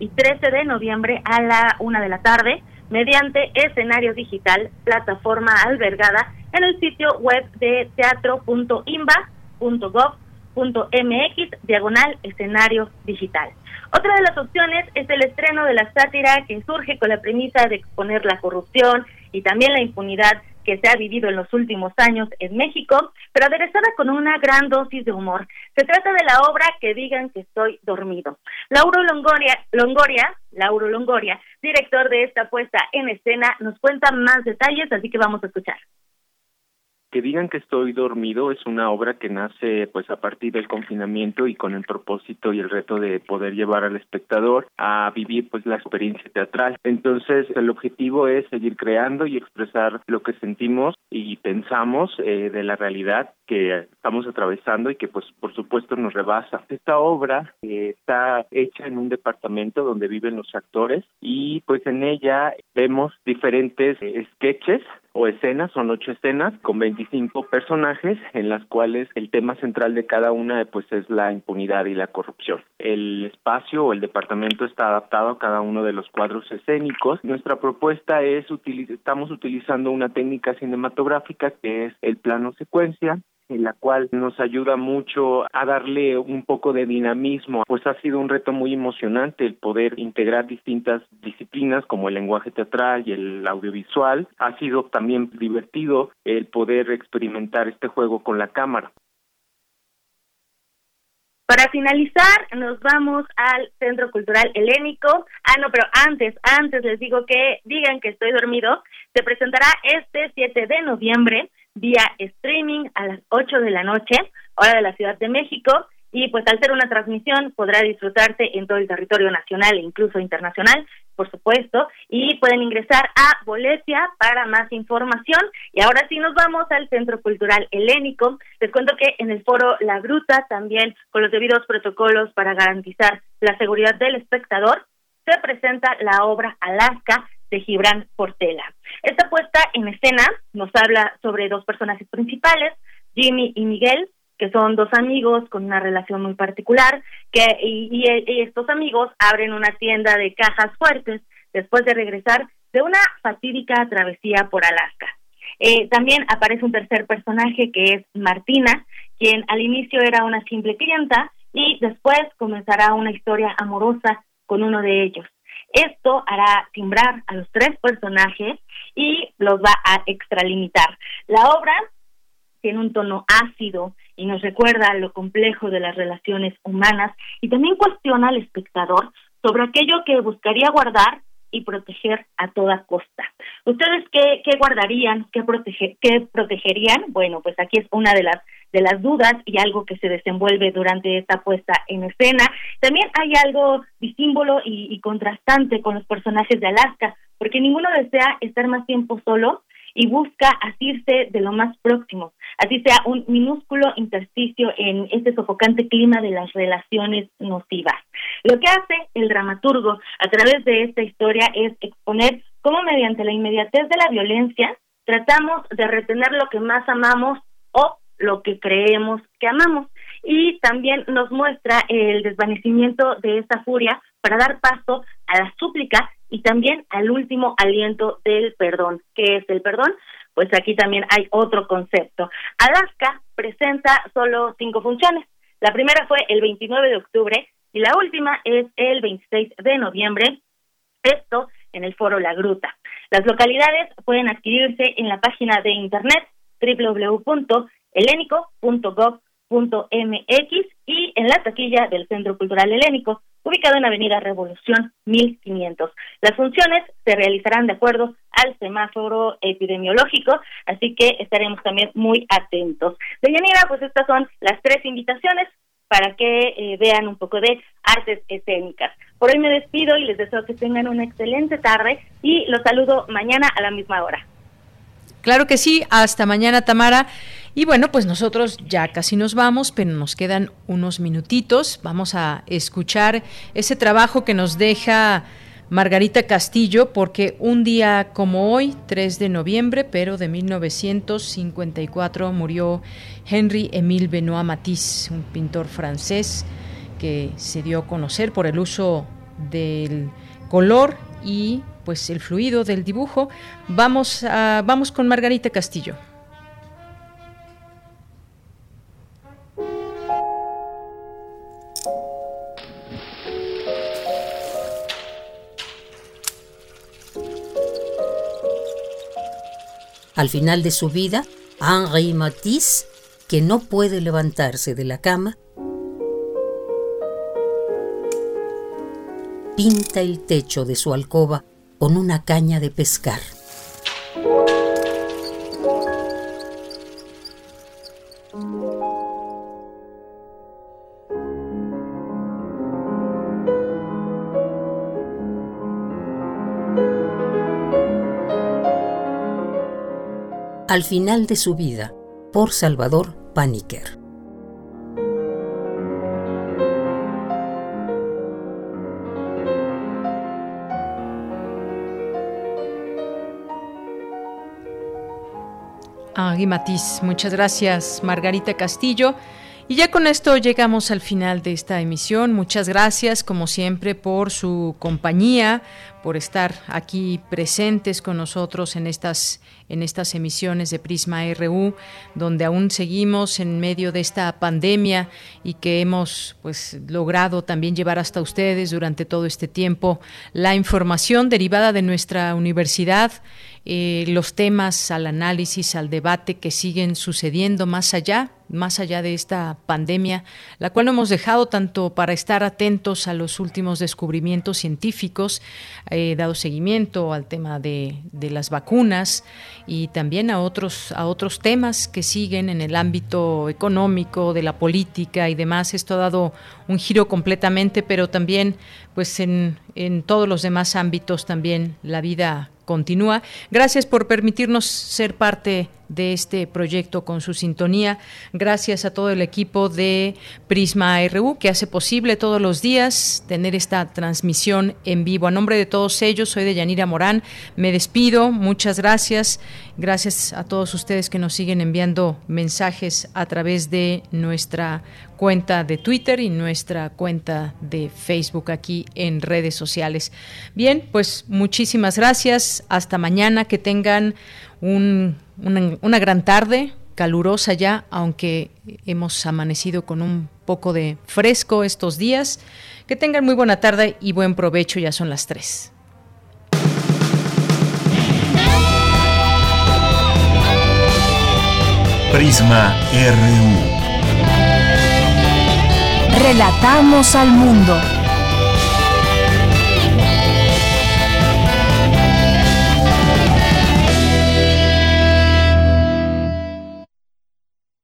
y 13 de noviembre a la 1 de la tarde mediante escenario digital, plataforma albergada en el sitio web de teatro.imba.gov.mx, diagonal escenario digital. Otra de las opciones es el estreno de la sátira que surge con la premisa de exponer la corrupción y también la impunidad que se ha vivido en los últimos años en México, pero aderezada con una gran dosis de humor. Se trata de la obra Que digan que estoy dormido. Lauro Longoria, Longoria, Lauro Longoria, director de esta puesta en escena, nos cuenta más detalles, así que vamos a escuchar. Que digan que estoy dormido es una obra que nace pues a partir del confinamiento y con el propósito y el reto de poder llevar al espectador a vivir pues la experiencia teatral. Entonces el objetivo es seguir creando y expresar lo que sentimos y pensamos eh, de la realidad que estamos atravesando y que pues por supuesto nos rebasa. Esta obra eh, está hecha en un departamento donde viven los actores y pues en ella vemos diferentes eh, sketches o escenas, son ocho escenas con 25 personajes en las cuales el tema central de cada una pues es la impunidad y la corrupción. El espacio o el departamento está adaptado a cada uno de los cuadros escénicos. Nuestra propuesta es estamos utilizando una técnica cinematográfica que es el plano secuencia en la cual nos ayuda mucho a darle un poco de dinamismo. Pues ha sido un reto muy emocionante el poder integrar distintas disciplinas como el lenguaje teatral y el audiovisual. Ha sido también divertido el poder experimentar este juego con la cámara. Para finalizar, nos vamos al Centro Cultural Helénico. Ah, no, pero antes, antes les digo que digan que estoy dormido. Se presentará este 7 de noviembre vía streaming a las 8 de la noche, hora de la Ciudad de México, y pues al ser una transmisión podrá disfrutarse en todo el territorio nacional e incluso internacional, por supuesto, y pueden ingresar a Boletia para más información. Y ahora sí nos vamos al Centro Cultural Helénico. Les cuento que en el foro La Gruta, también con los debidos protocolos para garantizar la seguridad del espectador, se presenta la obra Alaska de Gibran Portela. Esta puesta en escena nos habla sobre dos personajes principales, Jimmy y Miguel, que son dos amigos con una relación muy particular, que y, estos amigos abren una tienda de cajas fuertes después de regresar de una fatídica travesía por Alaska. Eh, también aparece un tercer personaje que es Martina, quien al inicio era una simple clienta y después comenzará una historia amorosa con uno de ellos. Esto hará timbrar a los tres personajes y los va a extralimitar. La obra tiene un tono ácido y nos recuerda lo complejo de las relaciones humanas y también cuestiona al espectador sobre aquello que buscaría guardar y proteger a toda costa. ¿Ustedes qué, qué guardarían, qué, qué protegerían? Bueno, pues aquí es una de las de las dudas y algo que se desenvuelve durante esta puesta en escena. También hay algo disímbolo y, y contrastante con los personajes de Alaska, porque ninguno desea estar más tiempo solo y busca asirse de lo más próximo, así sea un minúsculo intersticio en este sofocante clima de las relaciones nocivas. Lo que hace el dramaturgo a través de esta historia es exponer cómo mediante la inmediatez de la violencia tratamos de retener lo que más amamos o lo que creemos que amamos. Y también nos muestra el desvanecimiento de esta furia para dar paso a la súplica y también al último aliento del perdón. ¿Qué es el perdón? Pues aquí también hay otro concepto. Alaska presenta solo cinco funciones. La primera fue el 29 de octubre y la última es el 26 de noviembre. Esto en el foro La Gruta. Las localidades pueden adquirirse en la página de internet www helénico.gov.mx y en la taquilla del Centro Cultural Helénico, ubicado en Avenida Revolución 1500. Las funciones se realizarán de acuerdo al semáforo epidemiológico, así que estaremos también muy atentos. De Yanira, pues estas son las tres invitaciones para que eh, vean un poco de artes escénicas. Por hoy me despido y les deseo que tengan una excelente tarde y los saludo mañana a la misma hora. Claro que sí, hasta mañana Tamara. Y bueno, pues nosotros ya casi nos vamos, pero nos quedan unos minutitos. Vamos a escuchar ese trabajo que nos deja Margarita Castillo, porque un día como hoy, 3 de noviembre, pero de 1954, murió Henry Émile Benoit Matisse, un pintor francés que se dio a conocer por el uso del color y pues el fluido del dibujo. Vamos, a, vamos con Margarita Castillo. Al final de su vida, Henri Matisse, que no puede levantarse de la cama, pinta el techo de su alcoba con una caña de pescar. Al final de su vida, por Salvador Paniker. Agui Matiz, muchas gracias Margarita Castillo. Y ya con esto llegamos al final de esta emisión. Muchas gracias, como siempre, por su compañía, por estar aquí presentes con nosotros en estas, en estas emisiones de Prisma RU, donde aún seguimos en medio de esta pandemia y que hemos pues, logrado también llevar hasta ustedes durante todo este tiempo la información derivada de nuestra universidad eh, los temas al análisis, al debate que siguen sucediendo más allá, más allá de esta pandemia, la cual no hemos dejado tanto para estar atentos a los últimos descubrimientos científicos, eh, dado seguimiento al tema de, de, las vacunas y también a otros, a otros temas que siguen en el ámbito económico, de la política y demás. Esto ha dado un giro completamente, pero también pues en, en todos los demás ámbitos también la vida continúa. Gracias por permitirnos ser parte de este proyecto con su sintonía. Gracias a todo el equipo de Prisma RU que hace posible todos los días tener esta transmisión en vivo. A nombre de todos ellos, soy de Yanira Morán. Me despido. Muchas gracias. Gracias a todos ustedes que nos siguen enviando mensajes a través de nuestra cuenta de Twitter y nuestra cuenta de Facebook aquí en redes sociales. Bien, pues muchísimas gracias. Hasta mañana. Que tengan un una, gran tarde, calurosa ya, aunque hemos amanecido con un poco de fresco estos días. Que tengan muy buena tarde y buen provecho, ya son las 3. Prisma RU. Relatamos al mundo.